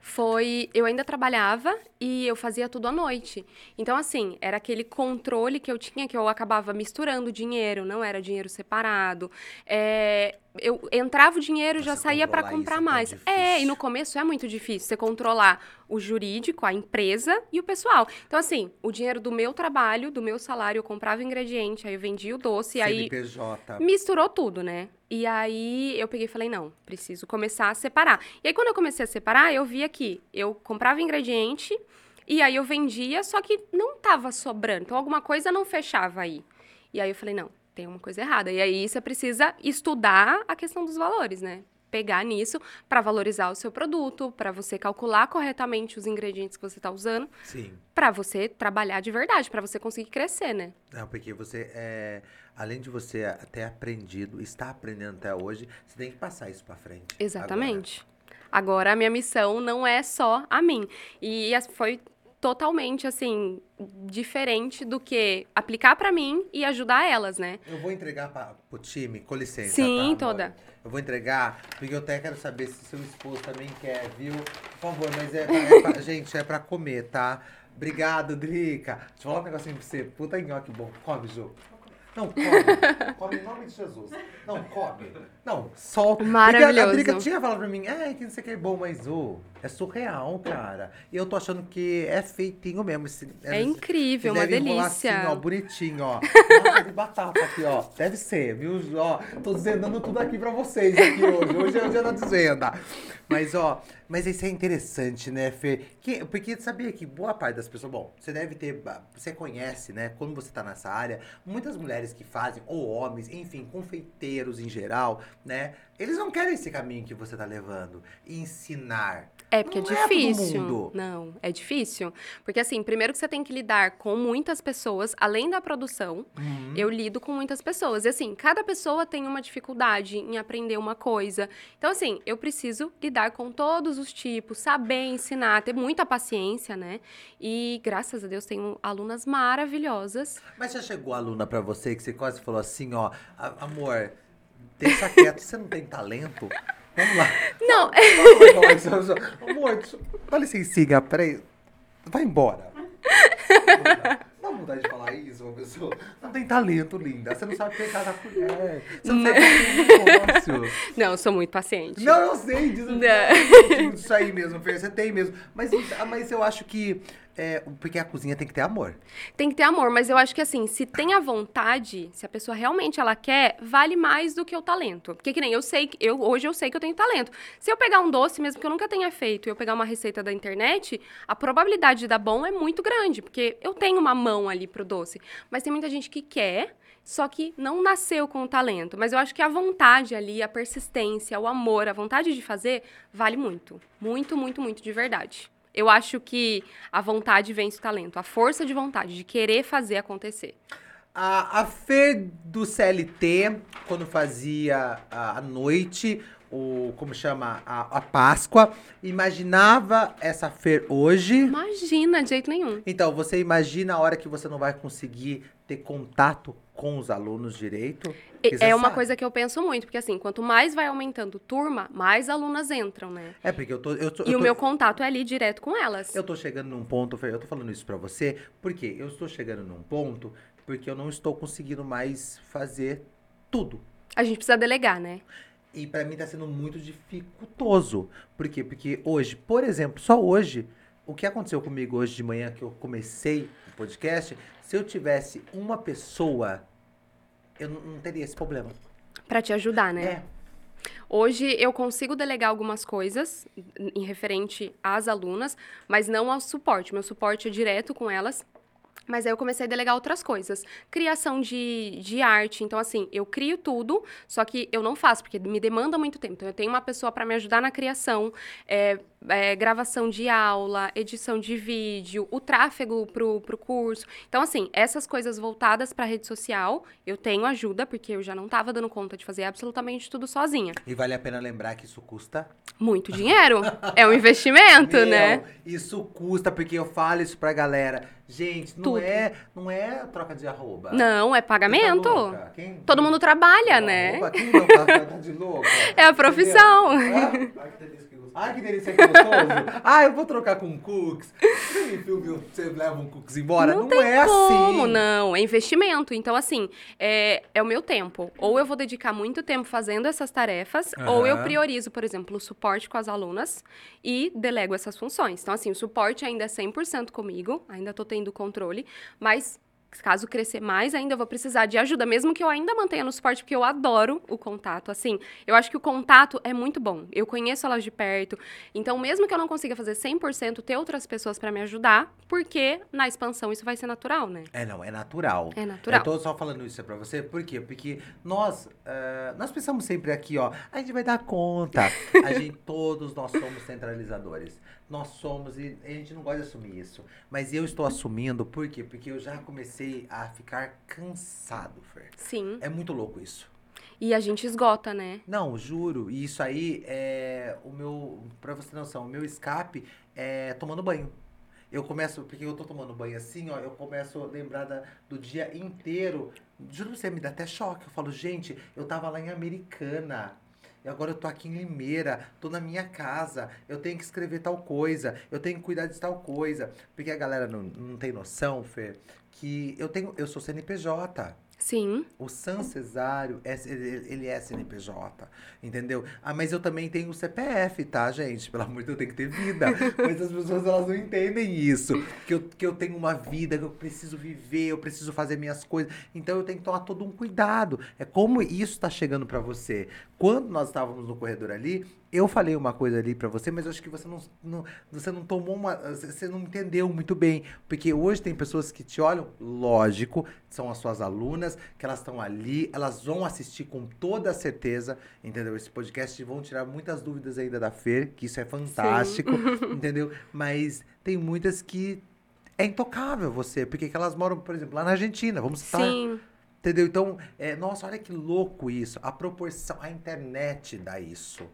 foi eu ainda trabalhava e eu fazia tudo à noite. Então assim, era aquele controle que eu tinha que eu acabava misturando dinheiro, não era dinheiro separado. É, eu entrava o dinheiro já Você saía para comprar é mais. É, difícil. e no começo é muito difícil você controlar o jurídico, a empresa e o pessoal. Então assim, o dinheiro do meu trabalho, do meu salário, eu comprava ingrediente, aí eu vendia o doce, e aí CNPJ. misturou tudo, né? E aí eu peguei e falei, não, preciso começar a separar. E aí quando eu comecei a separar, eu via que eu comprava ingrediente e aí eu vendia, só que não tava sobrando. Então alguma coisa não fechava aí. E aí eu falei, não, tem uma coisa errada. E aí você precisa estudar a questão dos valores, né? Pegar nisso para valorizar o seu produto, para você calcular corretamente os ingredientes que você tá usando, Sim. para você trabalhar de verdade, para você conseguir crescer, né? Não, porque você é. Além de você ter aprendido, está aprendendo até hoje, você tem que passar isso pra frente. Exatamente. Agora, a minha missão não é só a mim. E foi totalmente, assim, diferente do que aplicar pra mim e ajudar elas, né? Eu vou entregar pra, pro time, com licença. Sim, tá, toda. Eu vou entregar, porque eu até quero saber se seu esposo também quer, viu? Por favor, mas é, é pra- gente, é pra comer, tá? Obrigado, Drica. Deixa eu falar um negocinho pra você. Puta nhoque bom. Come, Ju. Não, come. come em nome de Jesus. Não, come. Não, solta. Porque Maravilhoso. a Drica tinha falado pra mim, é, que não sei o que é bom, mas, ô, é surreal, cara. E eu tô achando que é feitinho mesmo. Esse, É incrível, uma enrolar delícia. Assim, ó, bonitinho, ó. Nossa, de batata aqui, ó. Deve ser, viu? Ó, tô desvendando tudo aqui pra vocês aqui hoje. Hoje é o dia da desvenda. Mas, ó, mas isso é interessante, né, Fê? Que, porque sabia que boa parte das pessoas, bom, você deve ter, você conhece, né, quando você tá nessa área, muitas mulheres que fazem, ou homens, enfim, confeiteiros em geral, né, eles não querem esse caminho que você tá levando. Ensinar. É, porque Não é é todo difícil. mundo. Não, é difícil. Porque, assim, primeiro que você tem que lidar com muitas pessoas, além da produção, Uhum. eu lido com muitas pessoas. E, assim, cada pessoa tem uma dificuldade em aprender uma coisa. Então, assim, eu preciso lidar com todos os tipos, saber ensinar, ter muita paciência, né? E, graças a Deus, tenho alunas maravilhosas. Mas já chegou a aluna pra você que você quase falou assim, ó, "A- amor, deixa quieto, você não tem talento? Vamos lá. Não, Amor, deixa- dá licencinha, peraí. Vai embora. Dá vontade de falar isso, uma pessoa. Não tem talento, linda. Você não sabe pegar na colher. Você não sabe fazer um negócio. não, eu sou muito paciente. Não, eu sei disso. Não. Isso aí mesmo, Fer, você tem mesmo. Mas, mas eu acho que. É, porque a cozinha tem que ter amor. Tem que ter amor, mas eu acho que assim, se tem a vontade, se a pessoa realmente ela quer, vale mais do que o talento. Porque que nem eu sei, eu hoje eu sei que eu tenho talento. Se eu pegar um doce, mesmo que eu nunca tenha feito, e eu pegar uma receita da internet, a probabilidade de dar bom é muito grande, porque eu tenho uma mão ali pro doce. Mas tem muita gente que quer, só que não nasceu com o talento. Mas eu acho que a vontade ali, a persistência, o amor, a vontade de fazer, vale muito. Muito, muito, muito de verdade. Eu acho que a vontade vence o talento, a força de vontade, de querer fazer acontecer. A, a Fer do CLT, quando fazia a, a noite, o, como chama, a, a Páscoa, imaginava essa Fer hoje. Imagina, de jeito nenhum. Então, você imagina a hora que você não vai conseguir ter contato com os alunos direito? É uma sabe. coisa que eu penso muito, porque assim, quanto mais vai aumentando turma, mais alunas entram, né? É, porque eu tô. Eu tô E eu o tô- meu contato é ali direto com elas. Eu tô chegando num ponto, eu tô falando isso pra você, porque eu estou chegando num ponto porque eu não estou conseguindo mais fazer tudo. A gente precisa delegar, né? E pra mim tá sendo muito dificultoso. Por quê? Porque hoje, por exemplo, só hoje, o que aconteceu comigo hoje de manhã que eu comecei o podcast, se eu tivesse uma pessoa, eu não, teria esse problema. Pra te ajudar, né? É. Hoje eu consigo delegar algumas coisas em referente às alunas, mas não ao suporte. Meu suporte é direto com elas. Mas aí eu comecei a delegar outras coisas. Criação de, de arte. Então, assim, eu crio tudo, só que eu não faço, porque me demanda muito tempo. Então, eu tenho uma pessoa para me ajudar na criação, é, é, gravação de aula, edição de vídeo, o tráfego pro, pro curso. Então, assim, essas coisas voltadas para rede social, eu tenho ajuda, porque eu já não estava dando conta de fazer absolutamente tudo sozinha. E vale a pena lembrar que isso custa muito dinheiro. é um investimento, Meu, né? Isso custa, porque eu falo isso pra galera. Gente, não Tudo. é, não é troca de arroba. Não, é Você pagamento. Tá? Quem- Todo mundo trabalha, Não, né? arroba, Quem não tá, tá de louca? É a profissão. Entendeu? Ai, que delícia, que gostoso. ah, eu vou trocar com cookies. Você me filme, você leva um cookies embora? Não, é Como? assim. Não, é investimento. Então, assim, é, é o meu tempo. Ou eu vou dedicar muito tempo fazendo essas tarefas, ou eu priorizo, por exemplo, o suporte com as alunas e delego essas funções. Então, assim, o suporte ainda é 100% comigo, ainda tô tendo controle, mas caso crescer mais ainda, eu vou precisar de ajuda, mesmo que eu ainda mantenha no suporte, porque eu adoro o contato. Assim, eu acho que o contato é muito bom. Eu conheço elas de perto. Então, mesmo que eu não consiga fazer 100%, ter outras pessoas para me ajudar, porque na expansão isso vai ser natural, né? É, não, é natural. É natural. Eu tô só falando isso pra você, por quê? Porque nós, eh, nós pensamos sempre aqui, ó, a gente vai dar conta. A gente, todos nós somos centralizadores. Nós somos, e a gente não gosta de assumir isso. Mas eu estou assumindo, por quê? Porque eu já comecei a ficar cansado, Fer. Sim. É muito louco isso. E a gente esgota, né? Não, juro. E isso aí é o meu. Pra você ter noção, o meu escape é tomando banho. Eu começo, porque eu tô tomando banho assim, ó, eu começo a lembrar da- do dia inteiro. Juro pra você, me dá até choque. Eu falo, gente, eu tava lá em Americana. E agora eu tô aqui em Limeira, tô na minha casa, eu tenho que escrever tal coisa, eu tenho que cuidar de tal coisa. Porque a galera não, não tem noção, Fê, que eu tenho, eu sou CNPJ. Sim. O San Cesário, é- ele é CNPJ, entendeu? Ah, mas eu também tenho o CPF, tá, gente? Pelo amor de Deus, eu tenho que ter vida. mas as pessoas, elas não entendem isso. Que eu, que eu tenho uma vida, que eu preciso viver, eu preciso fazer minhas coisas. Então, eu tenho que tomar todo um cuidado. É como isso tá chegando pra você. Quando nós estávamos no corredor ali, eu falei uma coisa ali pra você, mas eu acho que você não, não- você não tomou uma, você não entendeu muito bem, porque hoje tem pessoas que te olham, lógico, são as suas alunas, que elas estão ali, elas vão assistir com toda certeza, entendeu? Esse podcast e vão tirar muitas dúvidas ainda da Fer, que isso é fantástico, entendeu? Mas tem muitas que é intocável você, porque que elas moram, por exemplo, lá na Argentina, vamos citar, Sim. entendeu? Então, é, nossa, olha que louco isso, a proporção, a internet dá isso.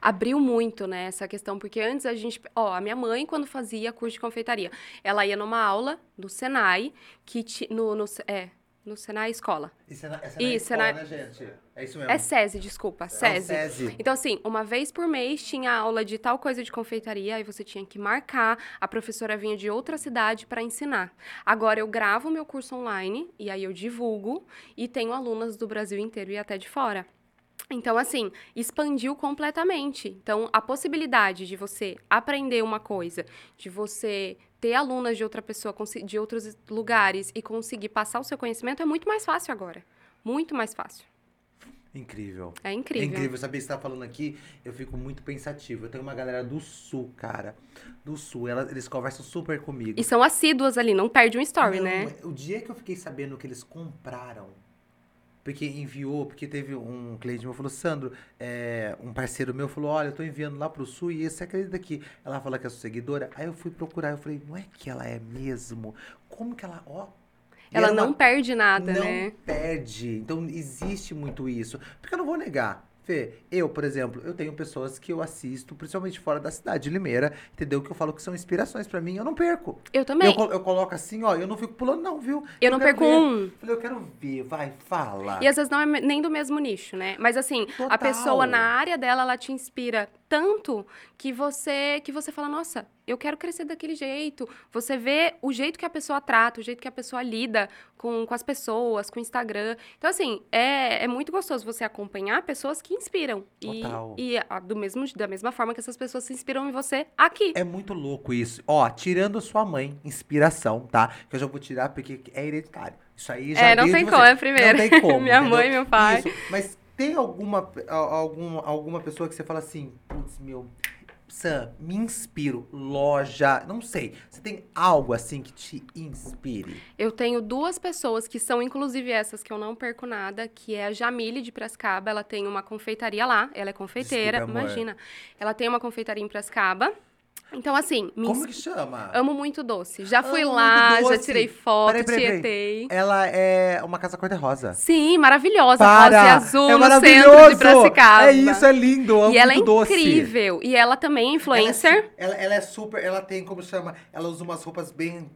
Abriu muito, né, essa questão, porque antes a gente, ó, a minha mãe quando fazia curso de confeitaria, ela ia numa aula do Senai, que ti, no, no é, no Senai escola. Isso é na, essa é é escola, na- né, gente? É isso mesmo. É SESI, desculpa, É SESI. SESI. Então, assim, uma vez por mês tinha aula de tal coisa de confeitaria, aí você tinha que marcar, a professora vinha de outra cidade para ensinar. Agora eu gravo meu curso online e aí eu divulgo e tenho alunas do Brasil inteiro e até de fora. Então, assim, expandiu completamente. Então, a possibilidade de você aprender uma coisa, de você ter alunas de outra pessoa, de outros lugares e conseguir passar o seu conhecimento é muito mais fácil agora. Muito mais fácil. Incrível. É É incrível. incrível saber que você tá falando aqui, eu fico muito pensativo. Eu tenho uma galera do sul, cara. Do sul, ela- eles conversam super comigo. E são assíduas ali, não perde um story, Não, né? O dia que eu fiquei sabendo que eles compraram, porque enviou, porque teve um cliente meu falou, Sandro, é, um parceiro meu falou, olha, eu tô enviando lá pro sul e você acredita que ela fala que é sua seguidora? Aí eu fui procurar, eu falei, não é que ela é mesmo? Como que ela, ó... Ela uma não perde nada, não né? perde. Então existe muito isso. Porque eu não vou negar. Fê, eu, por exemplo, eu tenho pessoas que eu assisto, principalmente fora da cidade de Limeira, entendeu? Que eu falo que são inspirações pra mim, eu não perco. Eu também. Eu, eu coloco assim, ó, eu não fico pulando, não, viu? Eu não quero perco ver. um. Falei, eu quero ver, vai, fala. E às vezes não é nem do mesmo nicho, né? Mas assim, a Total. pessoa na área dela, ela te inspira tanto que você que você fala, nossa, eu quero crescer daquele jeito. Você vê o jeito que a pessoa trata, o jeito que a pessoa lida com, com as pessoas, com o Instagram. Então, assim, é, é muito gostoso você acompanhar pessoas que inspiram. E, Total. e a- do mesmo, da mesma forma que essas pessoas se inspiram em você aqui. É muito louco isso. Ó, tirando sua mãe, inspiração, tá? Que eu já vou tirar porque é hereditário. Isso aí já É, não tem como, é primeiro. Não tem como. Minha entendeu? mãe, meu pai. Isso. Mas Tem alguma, alguma, alguma pessoa que você fala assim, putz, meu, Sam, me inspiro, loja, não sei. Você tem algo assim que te inspire? Eu tenho duas pessoas que são, inclusive, essas que eu não perco nada, que é a Jamile de Prescaba. Ela tem uma confeitaria lá, ela é confeiteira, Desculpa, imagina. Ela tem uma confeitaria em Prescaba. Então, assim, Como que chama? amo muito doce. Já fui Amo lá, já tirei foto, Peraí, peraí, tietei. Ela é uma casa cor-de-rosa. Sim, maravilhosa. Para! Rosa e azul é no maravilhoso! centro de Piracicaba. É isso, é lindo. Amo E ela é doce. incrível. E ela também é influencer. Ela é, ela, ela é super, ela tem, como chama? Ela usa umas roupas bem.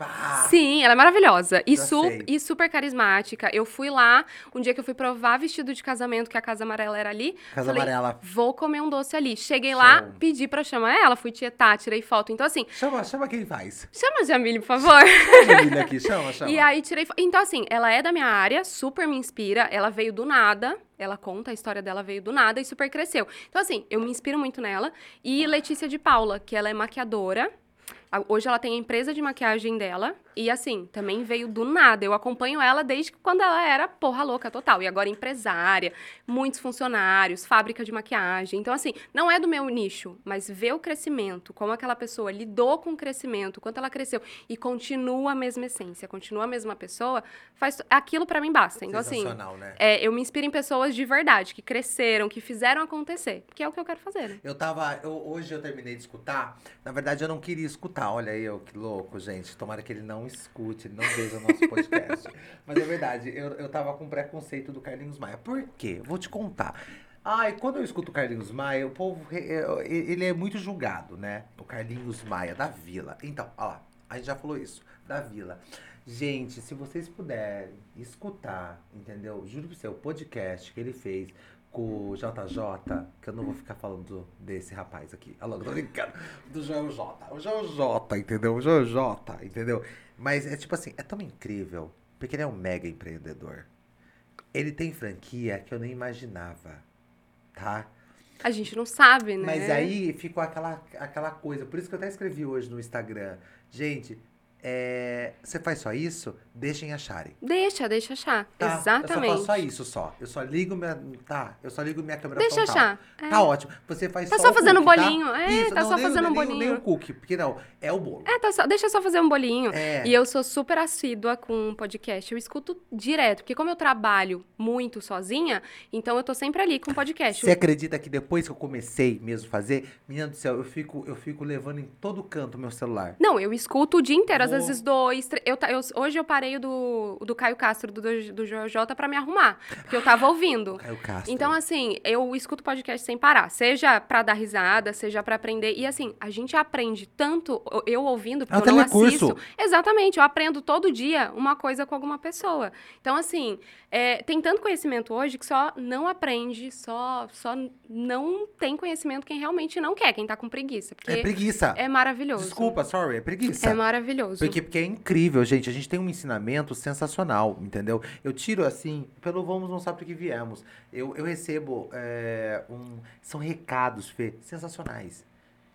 Sim, ela é maravilhosa. E, su- sei. e super carismática. Eu fui lá, um dia que eu fui provar vestido de casamento, que a Casa Amarela era ali. Casa falei, amarela. Vou comer um doce ali. Cheguei lá, Show. pedi pra chamar ela, fui tietar, tirei foto. Então, assim, Chama, chama quem faz. chama a Jamile, por favor. Jamília aqui, chama, chama. E aí tirei foto. Então, assim, ela é da minha área, super me inspira. Ela veio do nada. Ela conta a história dela, veio do nada e super cresceu. Então, assim, eu me inspiro muito nela. E Letícia de Paula, que ela é maquiadora. Hoje ela tem a empresa de maquiagem dela. E assim, também veio do nada. Eu acompanho ela desde quando ela era porra louca total. E agora empresária, muitos funcionários, fábrica de maquiagem. Então, assim, não é do meu nicho, mas ver o crescimento, como aquela pessoa lidou com o crescimento, quanto ela cresceu e continua a mesma essência, continua a mesma pessoa, faz aquilo pra mim basta. Então, assim, né? é, eu me inspiro em pessoas de verdade, que cresceram, que fizeram acontecer, que é o que eu quero fazer. né? Eu tava. eu- hoje eu terminei de escutar. Na verdade, eu não queria escutar. Olha eu, que louco, gente. Tomara que ele não escute, ele não veja o nosso podcast. Mas é verdade, eu, eu tava com preconceito do Carlinhos Maia. Por quê? Vou te contar. Ai, quando eu escuto o Carlinhos Maia, o povo. é, Ele é muito julgado, né? O Carlinhos Maia, da Vila. Então, ó lá, a gente já falou isso, da Vila. Gente, se vocês puderem escutar, entendeu? Juro pro seu podcast que ele fez com o JJ, que eu não vou ficar falando desse rapaz aqui. Alô, tô brincando. Do Joel J. O Joel J, entendeu? O Joel J, entendeu? Mas é tipo assim, é tão incrível, porque ele é um mega empreendedor. Ele tem franquia que eu nem imaginava, tá? A gente não sabe, né? Mas aí ficou aquela, aquela coisa. Por isso que eu até escrevi hoje no Instagram. Gente, é, você faz só isso? Deixem acharem. Deixa, deixa achar. Tá? Exatamente. Eu só faço só isso só. Eu só ligo minha. Tá, eu só ligo minha câmera Deixa frontal. achar. É. Tá ótimo. Você faz Tá só só fazendo cookie, bolinho. Tá? É, tá só nem- fazendo nem, bolinho. Nem o cookie, porque não, é o bolo. É, tá só, deixa eu só fazer um bolinho. É. E eu sou super assídua com podcast. Eu escuto direto, porque como eu trabalho muito sozinha, então eu tô sempre ali com podcast. Você acredita que depois que eu comecei mesmo a fazer, menina do céu, eu fico, eu fico levando em todo canto o meu celular. Não, eu escuto o dia inteiro, às vezes dois, três. Eu, eu- hoje eu parei do, do Caio Castro, do, do, do Joel J, pra me arrumar, porque eu tava ouvindo. Caio Castro. Então, assim, eu escuto podcast sem parar, seja pra dar risada, seja pra aprender. E, assim, a gente aprende tanto eu ouvindo, porque É eu não telecurso. assisto. Exatamente, eu aprendo todo dia uma coisa com alguma pessoa. Então, assim, é, tem tanto conhecimento hoje que só não aprende, só, só não tem conhecimento quem realmente não quer, quem tá com preguiça. Porque é preguiça. é maravilhoso. Desculpa, sorry, é preguiça. É maravilhoso. Porque, porque é incrível, gente. A gente tem um ensinamento sensacional, entendeu? Eu tiro assim, pelo vamos não sabe para que viemos. Eu, eu recebo é, um. São recados, Fê, sensacionais.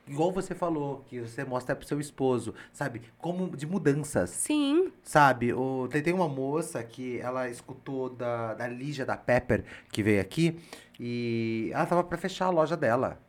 Igual você falou, que você mostra pro seu esposo, sabe? Como de mudanças, Sim, sabe? O, tem, tem uma moça que ela escutou da, da Lígia da Pepper, que veio aqui, e ela tava para fechar a loja dela.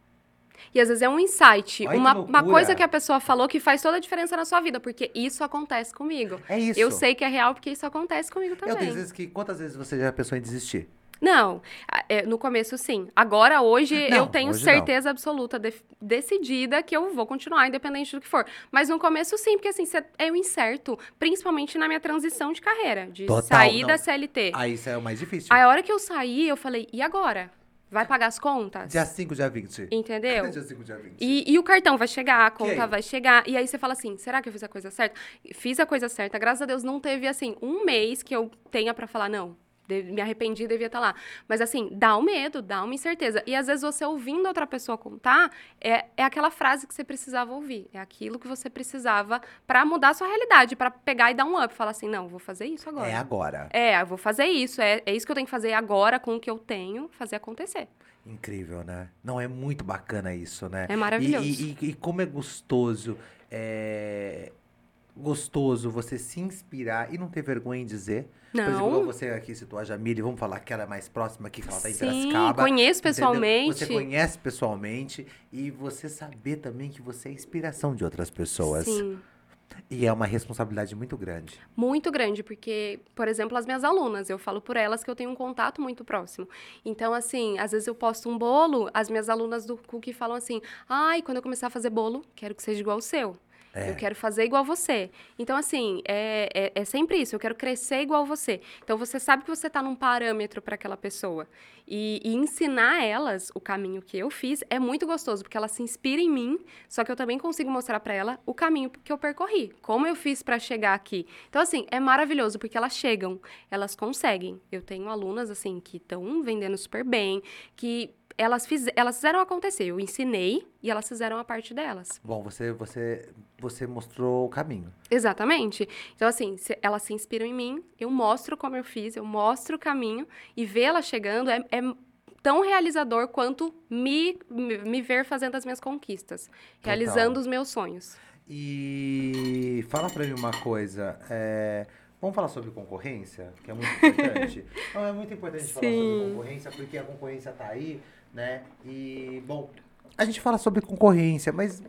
E às vezes é um insight, uma, uma coisa que a pessoa falou que faz toda a diferença na sua vida, porque isso acontece comigo. É isso. Eu sei que é real porque isso acontece comigo Eu tenho também. vezes que. Quantas vezes você já pensou em desistir? Não, é, no começo sim. Agora, hoje, Não, eu tenho hoje não. certeza absoluta, de- decidida, que eu vou continuar, independente do que for. Mas no começo sim, porque assim, é o incerto, principalmente na minha transição de carreira, de Total, sair não. da CLT. Aí isso é o mais difícil. A hora que eu saí, eu falei, e agora? Vai pagar as contas? Dia 5, dia 20. Entendeu? Dia 5, dia 20. E, e o cartão vai chegar, a conta aí? vai chegar. E aí você fala assim: será que eu fiz a coisa certa? Fiz a coisa certa. Graças a Deus não teve, assim, um mês que eu tenha pra falar, não. Me arrependi, devia estar lá. Mas assim, dá um medo, dá uma incerteza. E às vezes você ouvindo outra pessoa contar, é, é aquela frase que você precisava ouvir. É aquilo que você precisava pra mudar a sua realidade, pra pegar e dar um up. Falar assim, não, vou fazer isso agora. É agora. É, eu vou fazer isso. É, é isso que eu tenho que fazer agora com o que eu tenho, fazer acontecer. Incrível, né? Não, é muito bacana isso, né? É maravilhoso. E, e- e- e como é gostoso é, gostoso você se inspirar e não ter vergonha em dizer? Não. Por exemplo, você aqui citou a Jamile, vamos falar que ela é mais próxima aqui, que ela tá em Sim, Piracicaba. conheço entendeu? pessoalmente. Você conhece pessoalmente e você saber também que você é inspiração de outras pessoas. Sim. E é uma responsabilidade muito grande. Muito grande, porque, por exemplo, as minhas alunas, eu falo por elas que eu tenho um contato muito próximo. Então, assim, às vezes eu posto um bolo, as minhas alunas do Cookie falam assim: ai, quando eu começar a fazer bolo, quero que seja igual ao seu. É. Eu quero fazer igual você. Então, assim, é, é, é sempre isso. Eu quero crescer igual você. Então, você sabe que você está num parâmetro para aquela pessoa. E, e ensinar elas o caminho que eu fiz é muito gostoso, porque ela se inspira em mim, só que eu também consigo mostrar para ela o caminho que eu percorri, como eu fiz para chegar aqui. Então, assim, é maravilhoso, porque elas chegam, elas conseguem. Eu tenho alunas, assim, que estão vendendo super bem, que elas, fiz, elas fizeram acontecer. Eu ensinei e elas fizeram a parte delas. Bom, você, você, você mostrou o caminho. Exatamente. Então, assim, se elas se inspiram em mim, eu mostro como eu fiz, eu mostro o caminho e vê-la chegando é, é tão realizador quanto me, me, me ver fazendo as minhas conquistas, realizando os meus sonhos. E fala pra mim uma coisa. é, Vamos falar sobre concorrência, que é muito importante. Não, é muito importante falar sobre Sim. concorrência, porque a concorrência tá aí, né? E, bom, a gente fala sobre concorrência, mas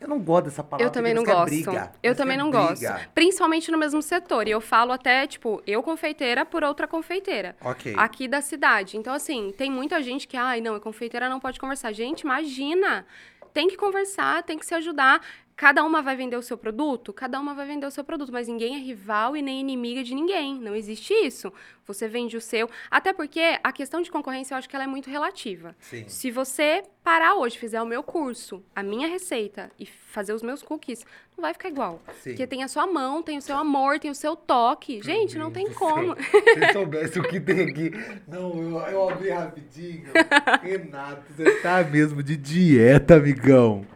eu não gosto dessa palavra. Eu também não porque gosto. é briga, eu também é não briga. gosto. Principalmente no mesmo setor. E eu falo até, tipo, eu confeiteira por outra confeiteira. Ok. Aqui da cidade. Então, assim, tem muita gente que, ai, não, a confeiteira não pode conversar. Gente, imagina! Tem que conversar, tem que se ajudar. Cada uma vai vender o seu produto? Cada uma vai vender o seu produto, mas ninguém é rival e nem inimiga de ninguém. Não existe isso. Você vende o seu. Até porque a questão de concorrência eu acho que ela é muito relativa. Sim. Se você parar hoje, fizer o meu curso, a minha receita e fazer os meus cookies, não vai ficar igual. Sim. Porque tem a sua mão, tem o seu amor, tem o seu toque. Gente, não tem como. Se soubesse o que tem aqui. Não, eu, eu abri rapidinho. Renato, você tá mesmo de dieta, amigão.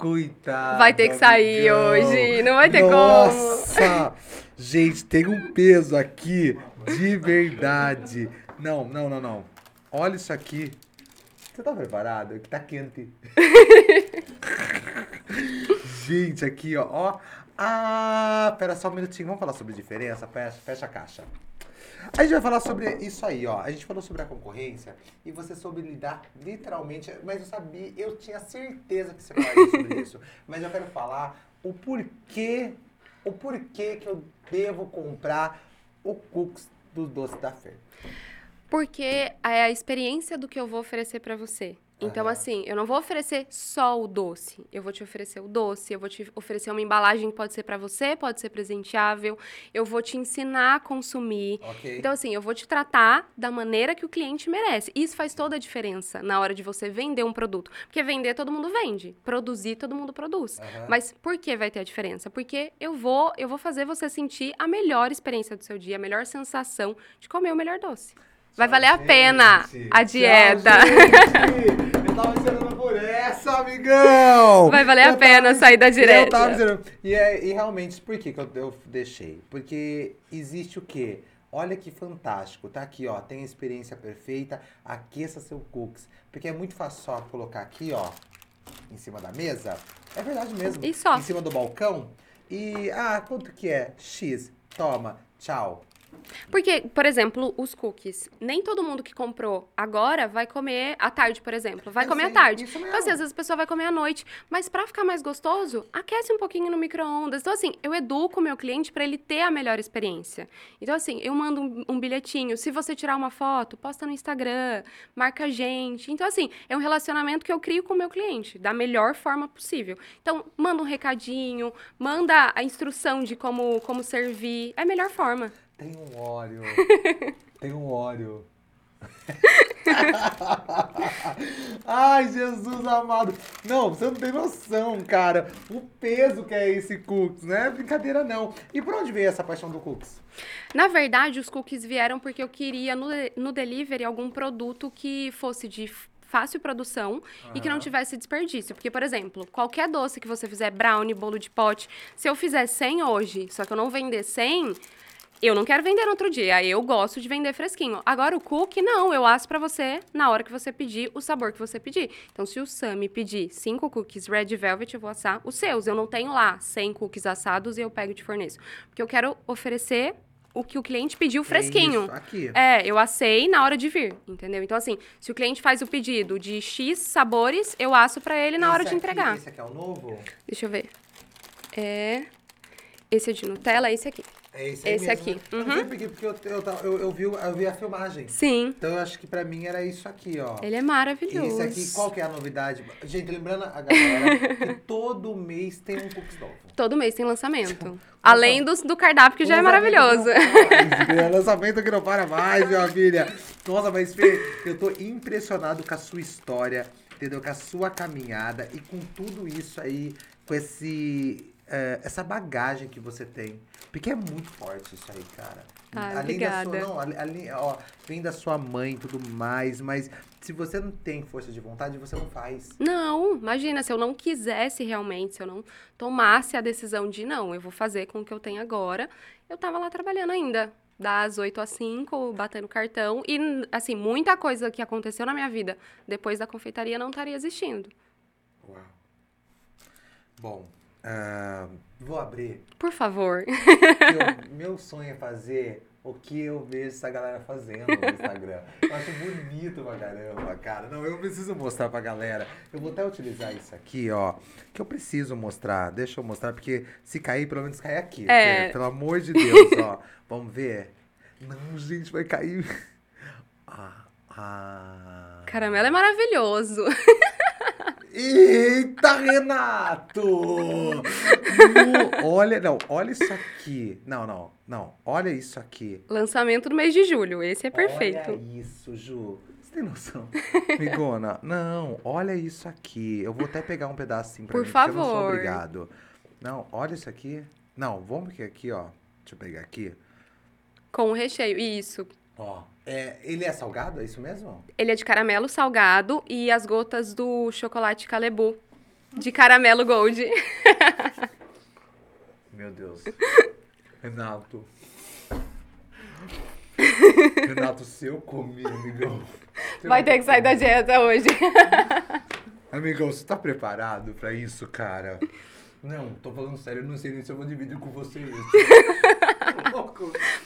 Coitado. Vai ter que sair hoje, não vai ter como. Nossa! Gente, tem um peso aqui de verdade. Não, não, não, não. Olha isso aqui. Você tá preparado? Que tá quente. Gente, aqui, ó. ó. Ah, pera só um minutinho. Vamos falar sobre diferença? Fecha, fecha a caixa. A gente vai falar sobre isso aí, ó. A gente falou sobre a concorrência e você soube lidar literalmente, mas eu sabia, eu tinha certeza que você falaria sobre isso. Mas eu quero falar o porquê, o porquê que eu devo comprar o cookies do doce da Fer. Porque é a experiência do que eu vou oferecer pra você. Então, Aham. assim, eu não vou oferecer só o doce. Eu vou te oferecer o doce, eu vou te oferecer uma embalagem que pode ser pra você, pode ser presenteável. Eu vou te ensinar a consumir. Ok? Então, assim, eu vou te tratar da maneira que o cliente merece. Isso faz toda a diferença na hora de você vender um produto. Porque vender todo mundo vende, produzir todo mundo produz. Aham. Mas por que vai ter a diferença? Porque eu vou, eu vou fazer você sentir a melhor experiência do seu dia, a melhor sensação de comer o melhor doce. Vai Tchau, valer a pena a Tchau, dieta. gente. Eu tava esperando por essa, amigão! Vai valer a Eu pena tava- sair da Eu dieta. tava esperando. E, é, e realmente, por que, que eu, eu deixei? Porque existe o quê? Olha que fantástico, tá aqui, ó. Tem a experiência perfeita. Aqueça seu cookies. Porque é muito fácil só colocar aqui, ó, em cima da mesa. É verdade mesmo. E só. Em cima do balcão. E, ah, quanto que é? X. Toma. Tchau. Porque, por exemplo, os cookies. Nem todo mundo que comprou agora vai comer à tarde, por exemplo. Vai Eu comer sei, à tarde. Então, assim, às vezes a pessoa vai comer à noite. Mas pra ficar mais gostoso, aquece um pouquinho no micro-ondas. Então, assim, eu educo o meu cliente pra ele ter a melhor experiência. Então, assim, eu mando um, um bilhetinho. Se você tirar uma foto, posta no Instagram, marca a gente. Então, assim, é um relacionamento que eu crio com o meu cliente da melhor forma possível. Então, manda um recadinho, manda a instrução de como, como servir. É a melhor forma. Tem um óleo. Tem um óleo. Ai, Jesus amado. Não, você não tem noção, cara. O peso que é esse cookies, não é brincadeira não. E por onde veio essa paixão do cookies? Na verdade, os cookies vieram porque eu queria no, no delivery algum produto que fosse de fácil produção e que não tivesse desperdício. Porque, por exemplo, qualquer doce que você fizer, brownie, bolo de pote, se eu fizer 100 hoje, só que eu não vender 100, eu não quero vender no outro dia, eu gosto de vender fresquinho. Agora o cookie, não, eu asso para você na hora que você pedir o sabor que você pedir. Então, se o Sam me pedir cinco cookies Red Velvet, eu vou assar os seus. Eu não tenho lá 100 cookies assados e eu pego de forneço. Porque eu quero oferecer o que o cliente pediu fresquinho. É isso aqui. É, eu assei na hora de vir, entendeu? Então, assim, se o cliente faz o pedido de X sabores, eu asso para ele na Esse hora de aqui- entregar. Esse aqui é o novo? Deixa eu ver. É. Esse é de Nutella, é esse aqui. É esse Esse mesmo, aqui. né? Eu não Uhum. quê, porque eu, eu, eu, eu vi, eu vi a filmagem. Sim. Então eu acho que pra mim era isso aqui, ó. Ele é maravilhoso. Esse aqui, qual que é a novidade? Gente, lembrando a galera que todo mês tem um cookies novo. Todo mês tem lançamento. Além do, do cardápio, que já é maravilhoso. É lançamento que não para mais, minha filha. Nossa, mas Fê, eu tô impressionado com a sua história, entendeu? Com a sua caminhada e com tudo isso aí, com esse, é, essa bagagem que você tem. Porque é muito forte isso aí, cara. Além da sua, obrigada. não, além, ó, vem da sua mãe e tudo mais, mas se você não tem força de vontade, você não faz. Não, imagina, se eu não quisesse realmente, se eu não tomasse a decisão de não, eu vou fazer com o que eu tenho agora, eu tava lá trabalhando ainda. Das 8 às 5, batendo cartão. E, assim, muita coisa que aconteceu na minha vida depois da confeitaria não estaria existindo. Uau. Bom, ah, vou abrir Por favor. Eu- meu sonho é fazer o que eu vejo essa galera fazendo no Instagram. Eu acho bonito pra caramba, cara. Não, eu preciso mostrar pra galera. Eu vou até utilizar isso aqui, ó. Que eu preciso mostrar. Deixa eu mostrar, porque se cair, pelo menos cai aqui. É. Pelo amor de Deus, ó. Vamos ver. Não, gente, vai cair. Ah, ah. Caramelo é maravilhoso. Eita, Renato! No- olha, não, olha isso aqui. Não, não, não. Olha isso aqui. Lançamento do mês de julho. Esse é perfeito. Olha isso, Ju. Você tem noção? Migona, não, olha isso aqui. Eu vou até pegar um pedacinho pra Por mim, porque eu não sou favor. obrigado. Não, olha isso aqui. Não, vamos que aqui, ó. Deixa eu pegar aqui. Com o recheio. Isso. Ó, é, ele é salgado, é isso mesmo? Ele é de caramelo salgado e as gotas do chocolate Calebu. De caramelo gold. Meu Deus. Renato. Renato, se eu comer, amigão. Vai ter que sair da dieta hoje. Amigão, você tá preparado pra isso, cara? Não, tô falando sério, eu não sei nem se eu vou dividir com você isso.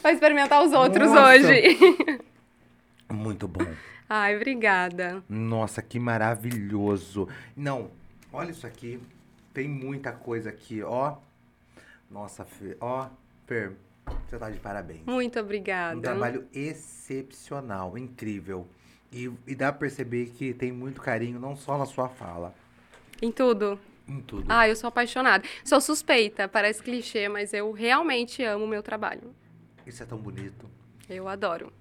Vai experimentar os outros Nossa. hoje. Muito bom. Ai, obrigada. Nossa, que maravilhoso. Não, olha isso aqui. Tem muita coisa aqui, ó. Nossa, Fê, ó. Fer, você tá de parabéns. Muito obrigada. Um trabalho excepcional, incrível. E, e dá pra perceber que tem muito carinho, não só na sua fala, Em tudo. em tudo. Ah, eu sou apaixonada. Sou suspeita, parece clichê, mas eu realmente amo o meu trabalho. Isso é tão bonito. Eu adoro.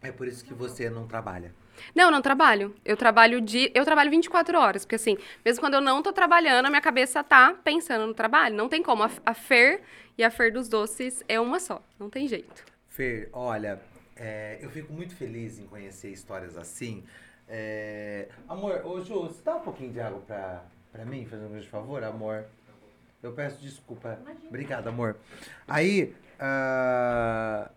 É por isso que você não trabalha. Não, não trabalho. Eu trabalho de, eu trabalho 24 horas, porque assim, mesmo quando eu não tô trabalhando, a minha cabeça tá pensando no trabalho. Não tem como. A, a Fer e a Fer dos Doces é uma só. Não tem jeito. Fer, olha, é, eu fico muito feliz em conhecer histórias assim. É, amor, ô Ju, você dá um pouquinho de água pra, pra mim, fazendo um grande favor, amor? Eu peço desculpa. Obrigado, amor. Aí, ah,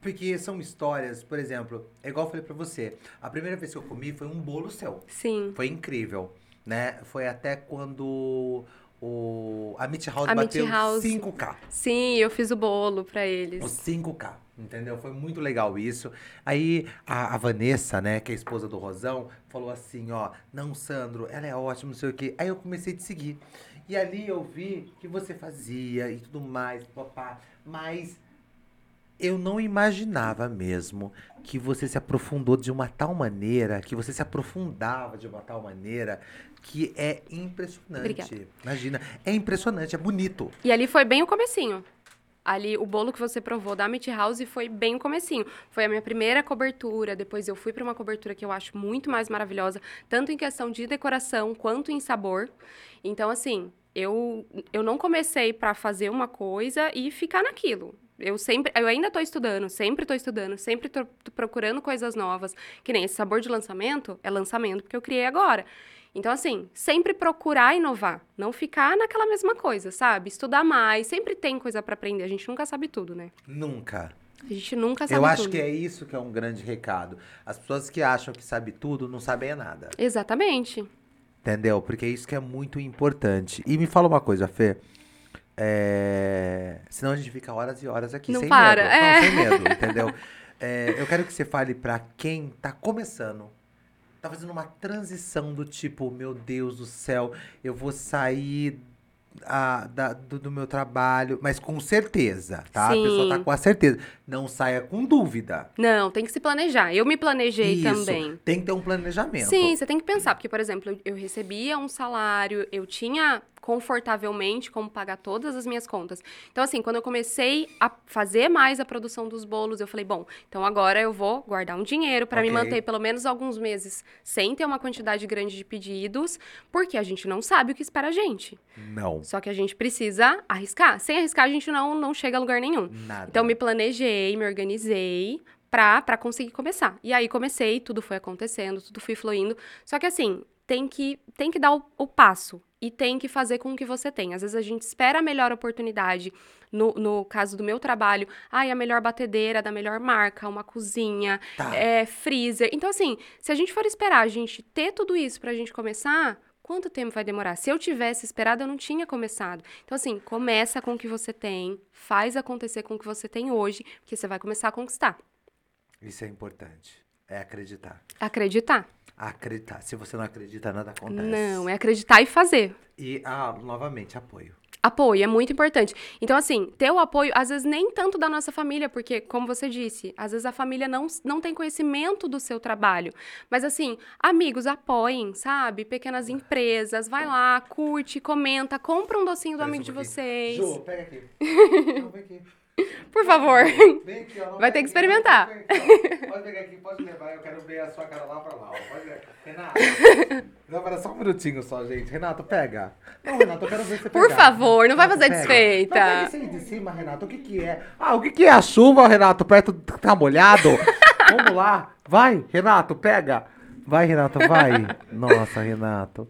porque são histórias, por exemplo, é igual eu falei pra você. A primeira vez que eu comi foi um bolo seu. Sim. Foi incrível, né? Foi até quando o, a Meat House A Meat bateu House. 5K. Sim, eu fiz o bolo pra eles. Os 5K, entendeu? Foi muito legal isso. Aí a, a Vanessa, né, que é a esposa do Rosão, falou assim, ó, não, Sandro, ela é ótima, não sei o quê. Aí eu comecei a te seguir. E ali eu vi que você fazia e tudo mais, papá. Mas eu não imaginava mesmo que você se aprofundou de uma tal maneira, que você se aprofundava de uma tal maneira que é impressionante. Obrigada. Imagina, é impressionante, é bonito. E ali foi bem o comecinho. Ali, o bolo que você provou da Meat House foi bem o comecinho. Foi a minha primeira cobertura, depois eu fui para uma cobertura que eu acho muito mais maravilhosa, tanto em questão de decoração quanto em sabor. Então, assim, eu, eu não comecei para fazer uma coisa e ficar naquilo. Eu sempre, eu ainda tô estudando, sempre tô estudando, sempre tô procurando coisas novas. Que nem esse sabor de lançamento, é lançamento porque eu criei agora. Então, assim, sempre procurar inovar, não ficar naquela mesma coisa, sabe? Estudar mais, sempre tem coisa para aprender. A gente nunca sabe tudo, né? Nunca. A gente nunca sabe Eu tudo. acho que é isso que é um grande recado. As pessoas que acham que sabe tudo não sabem é nada. Exatamente. Entendeu? Porque isso que é muito importante. E me fala uma coisa, Fê. É... Senão a gente fica horas e horas aqui Não sem para, medo. é. Não, sem medo, entendeu? É, eu quero que você fale pra quem tá começando. Tá fazendo uma transição do tipo, meu Deus do céu, eu vou sair ah, da- do, do meu trabalho, mas com certeza, tá? A pessoa tá Sim. com a certeza. Não saia com dúvida. Não, tem que se planejar. Eu me planejei Isso, também. Tem que ter um planejamento. Sim, você tem que pensar, porque, por exemplo, eu recebia um salário, eu tinha confortavelmente como pagar todas as minhas contas. Então, assim, quando eu comecei a fazer mais a produção dos bolos, eu falei, bom, então agora eu vou guardar um dinheiro para me Ok. manter pelo menos alguns meses sem ter uma quantidade grande de pedidos, porque a gente não sabe o que espera a gente. Não. Só que a gente precisa arriscar. Sem arriscar, a gente não, não chega a lugar nenhum. Nada. Então, me planejei, me organizei pra conseguir começar. E aí, comecei, tudo foi acontecendo, tudo foi fluindo. Só que, assim, tem que, tem que dar o, o passo e tem que fazer com o que você tem. Às vezes, a gente espera a melhor oportunidade. No, no caso do meu trabalho, ai, a melhor batedeira da melhor marca, uma cozinha, Tá. é, freezer. Então, assim, se a gente for esperar a gente ter tudo isso pra gente começar, quanto tempo vai demorar? Se eu tivesse esperado, eu não tinha começado. Então, assim, começa com o que você tem, faz acontecer com o que você tem hoje, porque você vai começar a conquistar. Isso é importante. É acreditar. Acreditar. Acreditar. Se você não acredita, nada acontece. Não, é acreditar e fazer. E, ah, novamente, apoio. Apoio é muito importante. Então, assim, ter o apoio, às vezes nem tanto da nossa família, porque, como você disse, às vezes a família não, não tem conhecimento do seu trabalho. Mas, assim, amigos, apoiem, sabe? Pequenas empresas, vai lá, curte, comenta, compra um docinho do Espera amigo de um pouquinho. vocês. Ju, pega aqui. Não, vem aqui. Por favor. Vem aqui, ó. Vai ter que experimentar. Pode pegar aqui, pode levar. Eu quero ver a sua cara lá pra lá. Pode ver. Renato. Não, só um minutinho só, gente. Renato, pega. Não, Renato, eu quero ver você Por pegar. favor, não vai fazer pega. desfeita. Não, pega esse aí de cima, Renato. O que que é? Ah, o que que é a chuva, Renato? Perto tá molhado? Vamos lá. Vai, Renato, pega. Vai, Renato, vai. Nossa, Renato.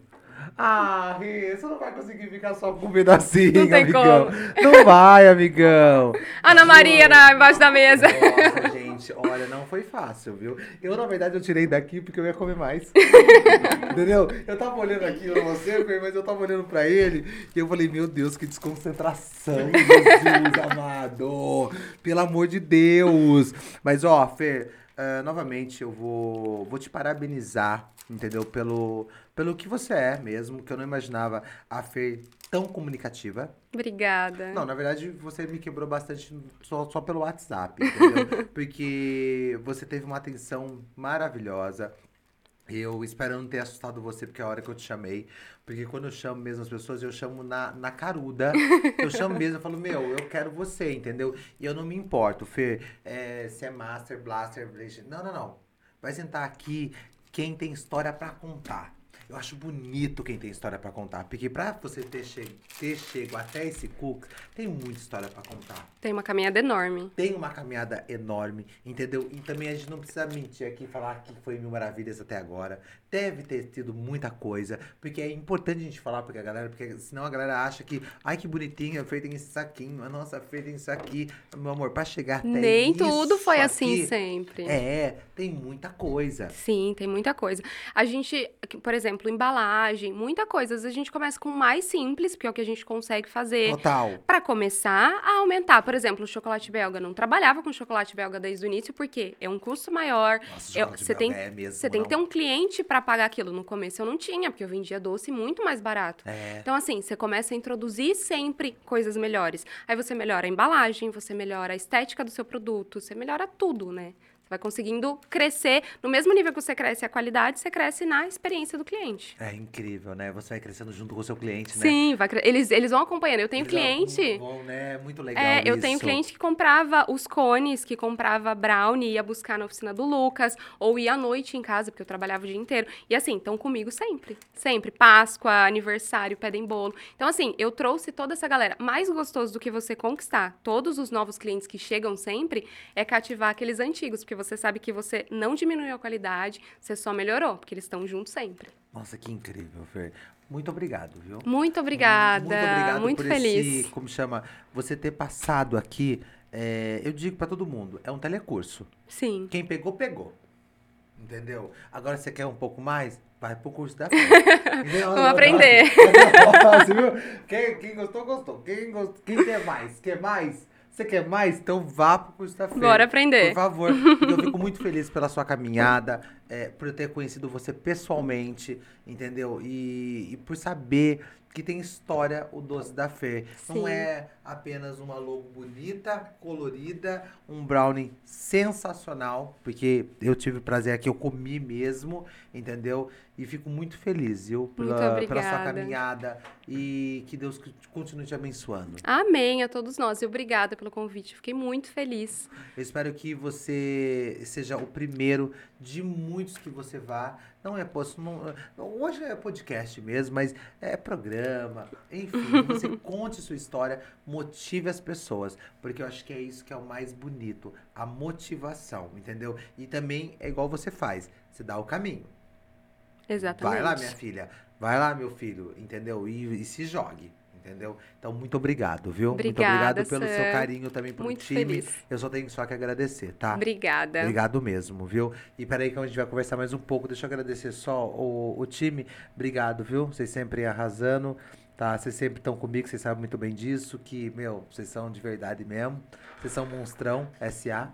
Ah, Rê, você não vai conseguir ficar só com um pedacinho, Não tem amigão. Não vai, amigão. Ana Maria na, embaixo da mesa. Nossa, gente, olha, não foi fácil, viu? Eu, na verdade, eu tirei daqui porque eu ia comer mais. Entendeu? Eu tava olhando aqui pra você, mas eu tava olhando pra ele e eu falei, meu Deus, que desconcentração, Jesus amado. Pelo amor de Deus. Mas, ó, Fer, eh, novamente, eu vou, vou te parabenizar, entendeu? Pelo, pelo que você é mesmo, que eu não imaginava a Fer tão comunicativa. Obrigada. Não, na verdade, você me quebrou bastante só, só pelo WhatsApp, entendeu? porque você teve uma atenção maravilhosa. Eu espero não ter assustado você, porque é a hora que eu te chamei. Porque quando eu chamo mesmo as pessoas, eu chamo na, na caruda. Eu chamo mesmo, eu falo, meu, eu quero você, entendeu? E eu não me importo, Fê, é, se é Master, Blaster, Blade. Não, não, não. Vai sentar aqui quem tem história pra contar. Eu acho bonito quem tem história pra contar. Porque pra você ter, che ter chego até esse cook, tem muita história pra contar. Tem uma caminhada enorme. Tem uma caminhada enorme, entendeu? E também a gente não precisa mentir aqui e falar que foi mil maravilhas até agora. Deve ter tido muita coisa, porque é importante a gente falar pra galera, porque senão a galera acha que, ai que bonitinho, feito em saquinho, nossa, feito em isso aqui. Meu amor, pra chegar até Nem tudo foi assim aqui, sempre. É, tem muita coisa. Sim, tem muita coisa. A gente, por exemplo, embalagem, muita coisa. Às vezes a gente começa com o mais simples, porque é o que a gente consegue fazer. Total. Pra começar a aumentar. Por exemplo, o chocolate belga. Não trabalhava com chocolate belga desde o início, porque é um custo maior. Nossa, chocolate você tem, é mesmo, você tem que ter não? um cliente pagar aquilo. No começo eu não tinha, porque eu vendia doce muito mais barato. É. Então, assim, você começa a introduzir sempre coisas melhores. Aí você melhora a embalagem, você melhora a estética do seu produto, você melhora tudo, né? Vai conseguindo crescer no mesmo nível que você cresce a qualidade, você cresce na experiência do cliente. É incrível, né? Você vai crescendo junto com o seu cliente, né? Sim, vai eles, eles vão acompanhando. Eu tenho Eles cliente. vão- vão, né? Muito legal É, eu tenho cliente que comprava os cones, que comprava brownie, ia buscar na oficina do Lucas, ou ia à noite em casa, porque eu trabalhava o dia inteiro. E assim, estão comigo sempre. Sempre. Páscoa, aniversário, pedem bolo. Então, assim, eu trouxe toda essa galera. Mais gostoso do que você conquistar todos os novos clientes que chegam sempre é cativar aqueles antigos, porque você sabe que você não diminuiu a qualidade, você só melhorou, porque eles estão juntos sempre. Nossa, que incrível, Fer. Muito obrigado, viu? Muito obrigada. Muito obrigado muito por feliz. esse, como chama, você ter passado aqui. é, eu digo pra todo mundo, é um telecurso. Sim. Quem pegou, pegou. Entendeu? Agora você quer um pouco mais? Vai pro curso da? Vamos aprender. Você viu? Quem, quem gostou, gostou. Quem, gost... quem quer mais? Quer mais? Você quer mais? Então vá pro curso da fé. Bora aprender. Por favor. Eu fico muito feliz pela sua caminhada, é, por eu ter conhecido você pessoalmente, entendeu? E, e por saber que tem história o Doce da. Não Sim. é apenas uma logo bonita, colorida, um brownie sensacional, porque eu tive o prazer aqui, eu comi mesmo, entendeu? E fico muito feliz, viu? Muito Pela, pela sua caminhada e que Deus continue te abençoando. Amém a todos nós. E obrigada pelo convite. Fiquei muito feliz. Eu espero que você seja o primeiro de muitos que você vá. Não é posto, não, hoje é podcast mesmo, mas é programa. Enfim, você conte sua história, motive as pessoas, porque eu acho que é isso que é o mais bonito, a motivação, entendeu? E também é igual você faz, você dá o caminho. Exatamente. Vai lá, minha filha. Vai lá, meu filho, entendeu? E, e se jogue. Entendeu? Então, muito obrigado, viu? muito Obrigada, obrigado pelo seu Sam. carinho também pro Muito time. feliz. Eu só tenho só que agradecer, tá? Obrigada. Obrigado mesmo, viu? E peraí que a gente vai conversar mais um pouco. Deixa eu agradecer só o, o time. Obrigado, viu? Vocês sempre arrasando, tá? Vocês sempre estão comigo, vocês sabem muito bem disso, que, meu, vocês são de verdade mesmo. Vocês são monstrão, SA.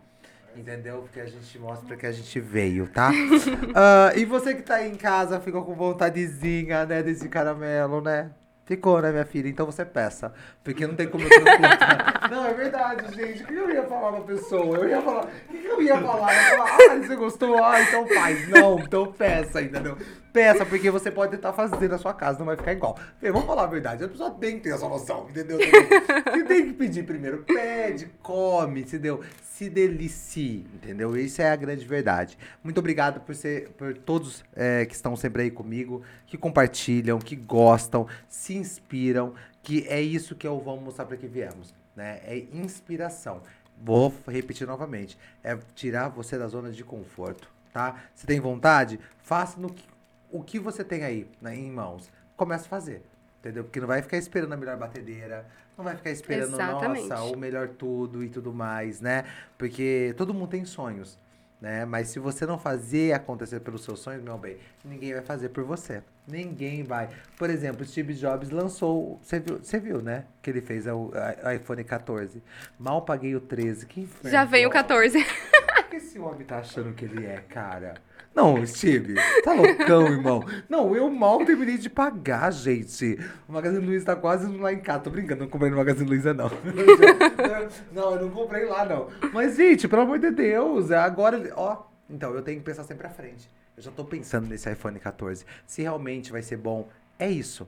Entendeu? Porque a gente mostra que a gente veio, tá? Ah, e você que tá aí em casa, ficou com vontadezinha, né, desse caramelo, né? Ficou, né, minha filha? Então você peça. Porque não tem como eu. Não, é verdade, gente. O que eu ia falar pra pessoa? Eu ia falar. O que eu ia falar? Eu ia falar, ah, você gostou? Ah, então faz. Não, então peça, entendeu? Peça, porque você pode tentar fazer na sua casa, não vai ficar igual. Fê, Vamos falar a verdade. A pessoa tem que ter essa noção, entendeu? Você tem que pedir primeiro. Pede, come, entendeu? Se delicie, entendeu? Isso é a grande verdade. Muito obrigado por, ser, por todos é, que estão sempre aí comigo, que compartilham, que gostam, se inspiram, que é isso que eu vou mostrar para que viemos, né? É inspiração. Vou repetir novamente, é tirar você da zona de conforto, tá? Se tem vontade, faça no que, o que você tem aí né, em mãos. Comece a fazer, entendeu? Porque não vai ficar esperando a melhor batedeira, não vai ficar esperando, Exatamente. nossa, o melhor tudo e tudo mais, né? Porque todo mundo tem sonhos, né? Mas se você não fazer acontecer pelos seus sonhos, meu bem, ninguém vai fazer por você. Ninguém vai. Por exemplo, Steve Jobs lançou, você viu, você viu, né? Que ele fez o iPhone 14. Mal paguei o 13, que inferno. Já veio o 14. O que esse homem tá achando que ele é, cara? Não, Steve, tá loucão, irmão. Não, eu mal terminei de pagar, gente. O Magazine Luiza tá quase lá em casa. Tô brincando, não comprei no Magazine Luiza, não. não, eu não comprei lá, não. Mas, gente, pelo amor de Deus, agora... ele- Ó, então, eu tenho que pensar sempre à frente. Eu já tô pensando nesse iPhone 14. Se realmente vai ser bom, é isso.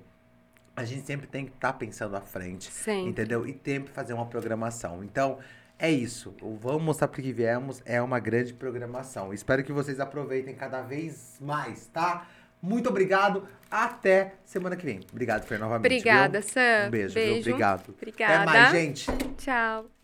A gente sempre tem que estar pensando à frente. Sempre. Entendeu? E sempre fazer uma programação. Então, é isso. O Vamos Mostrar Porque que Viemos é uma grande programação. Espero que vocês aproveitem cada vez mais, tá? Muito obrigado. Até semana que vem. Obrigado, Fer, novamente. Obrigada, viu? Sam. Um beijo, viu? Obrigado. Obrigada. Até mais, gente. Tchau.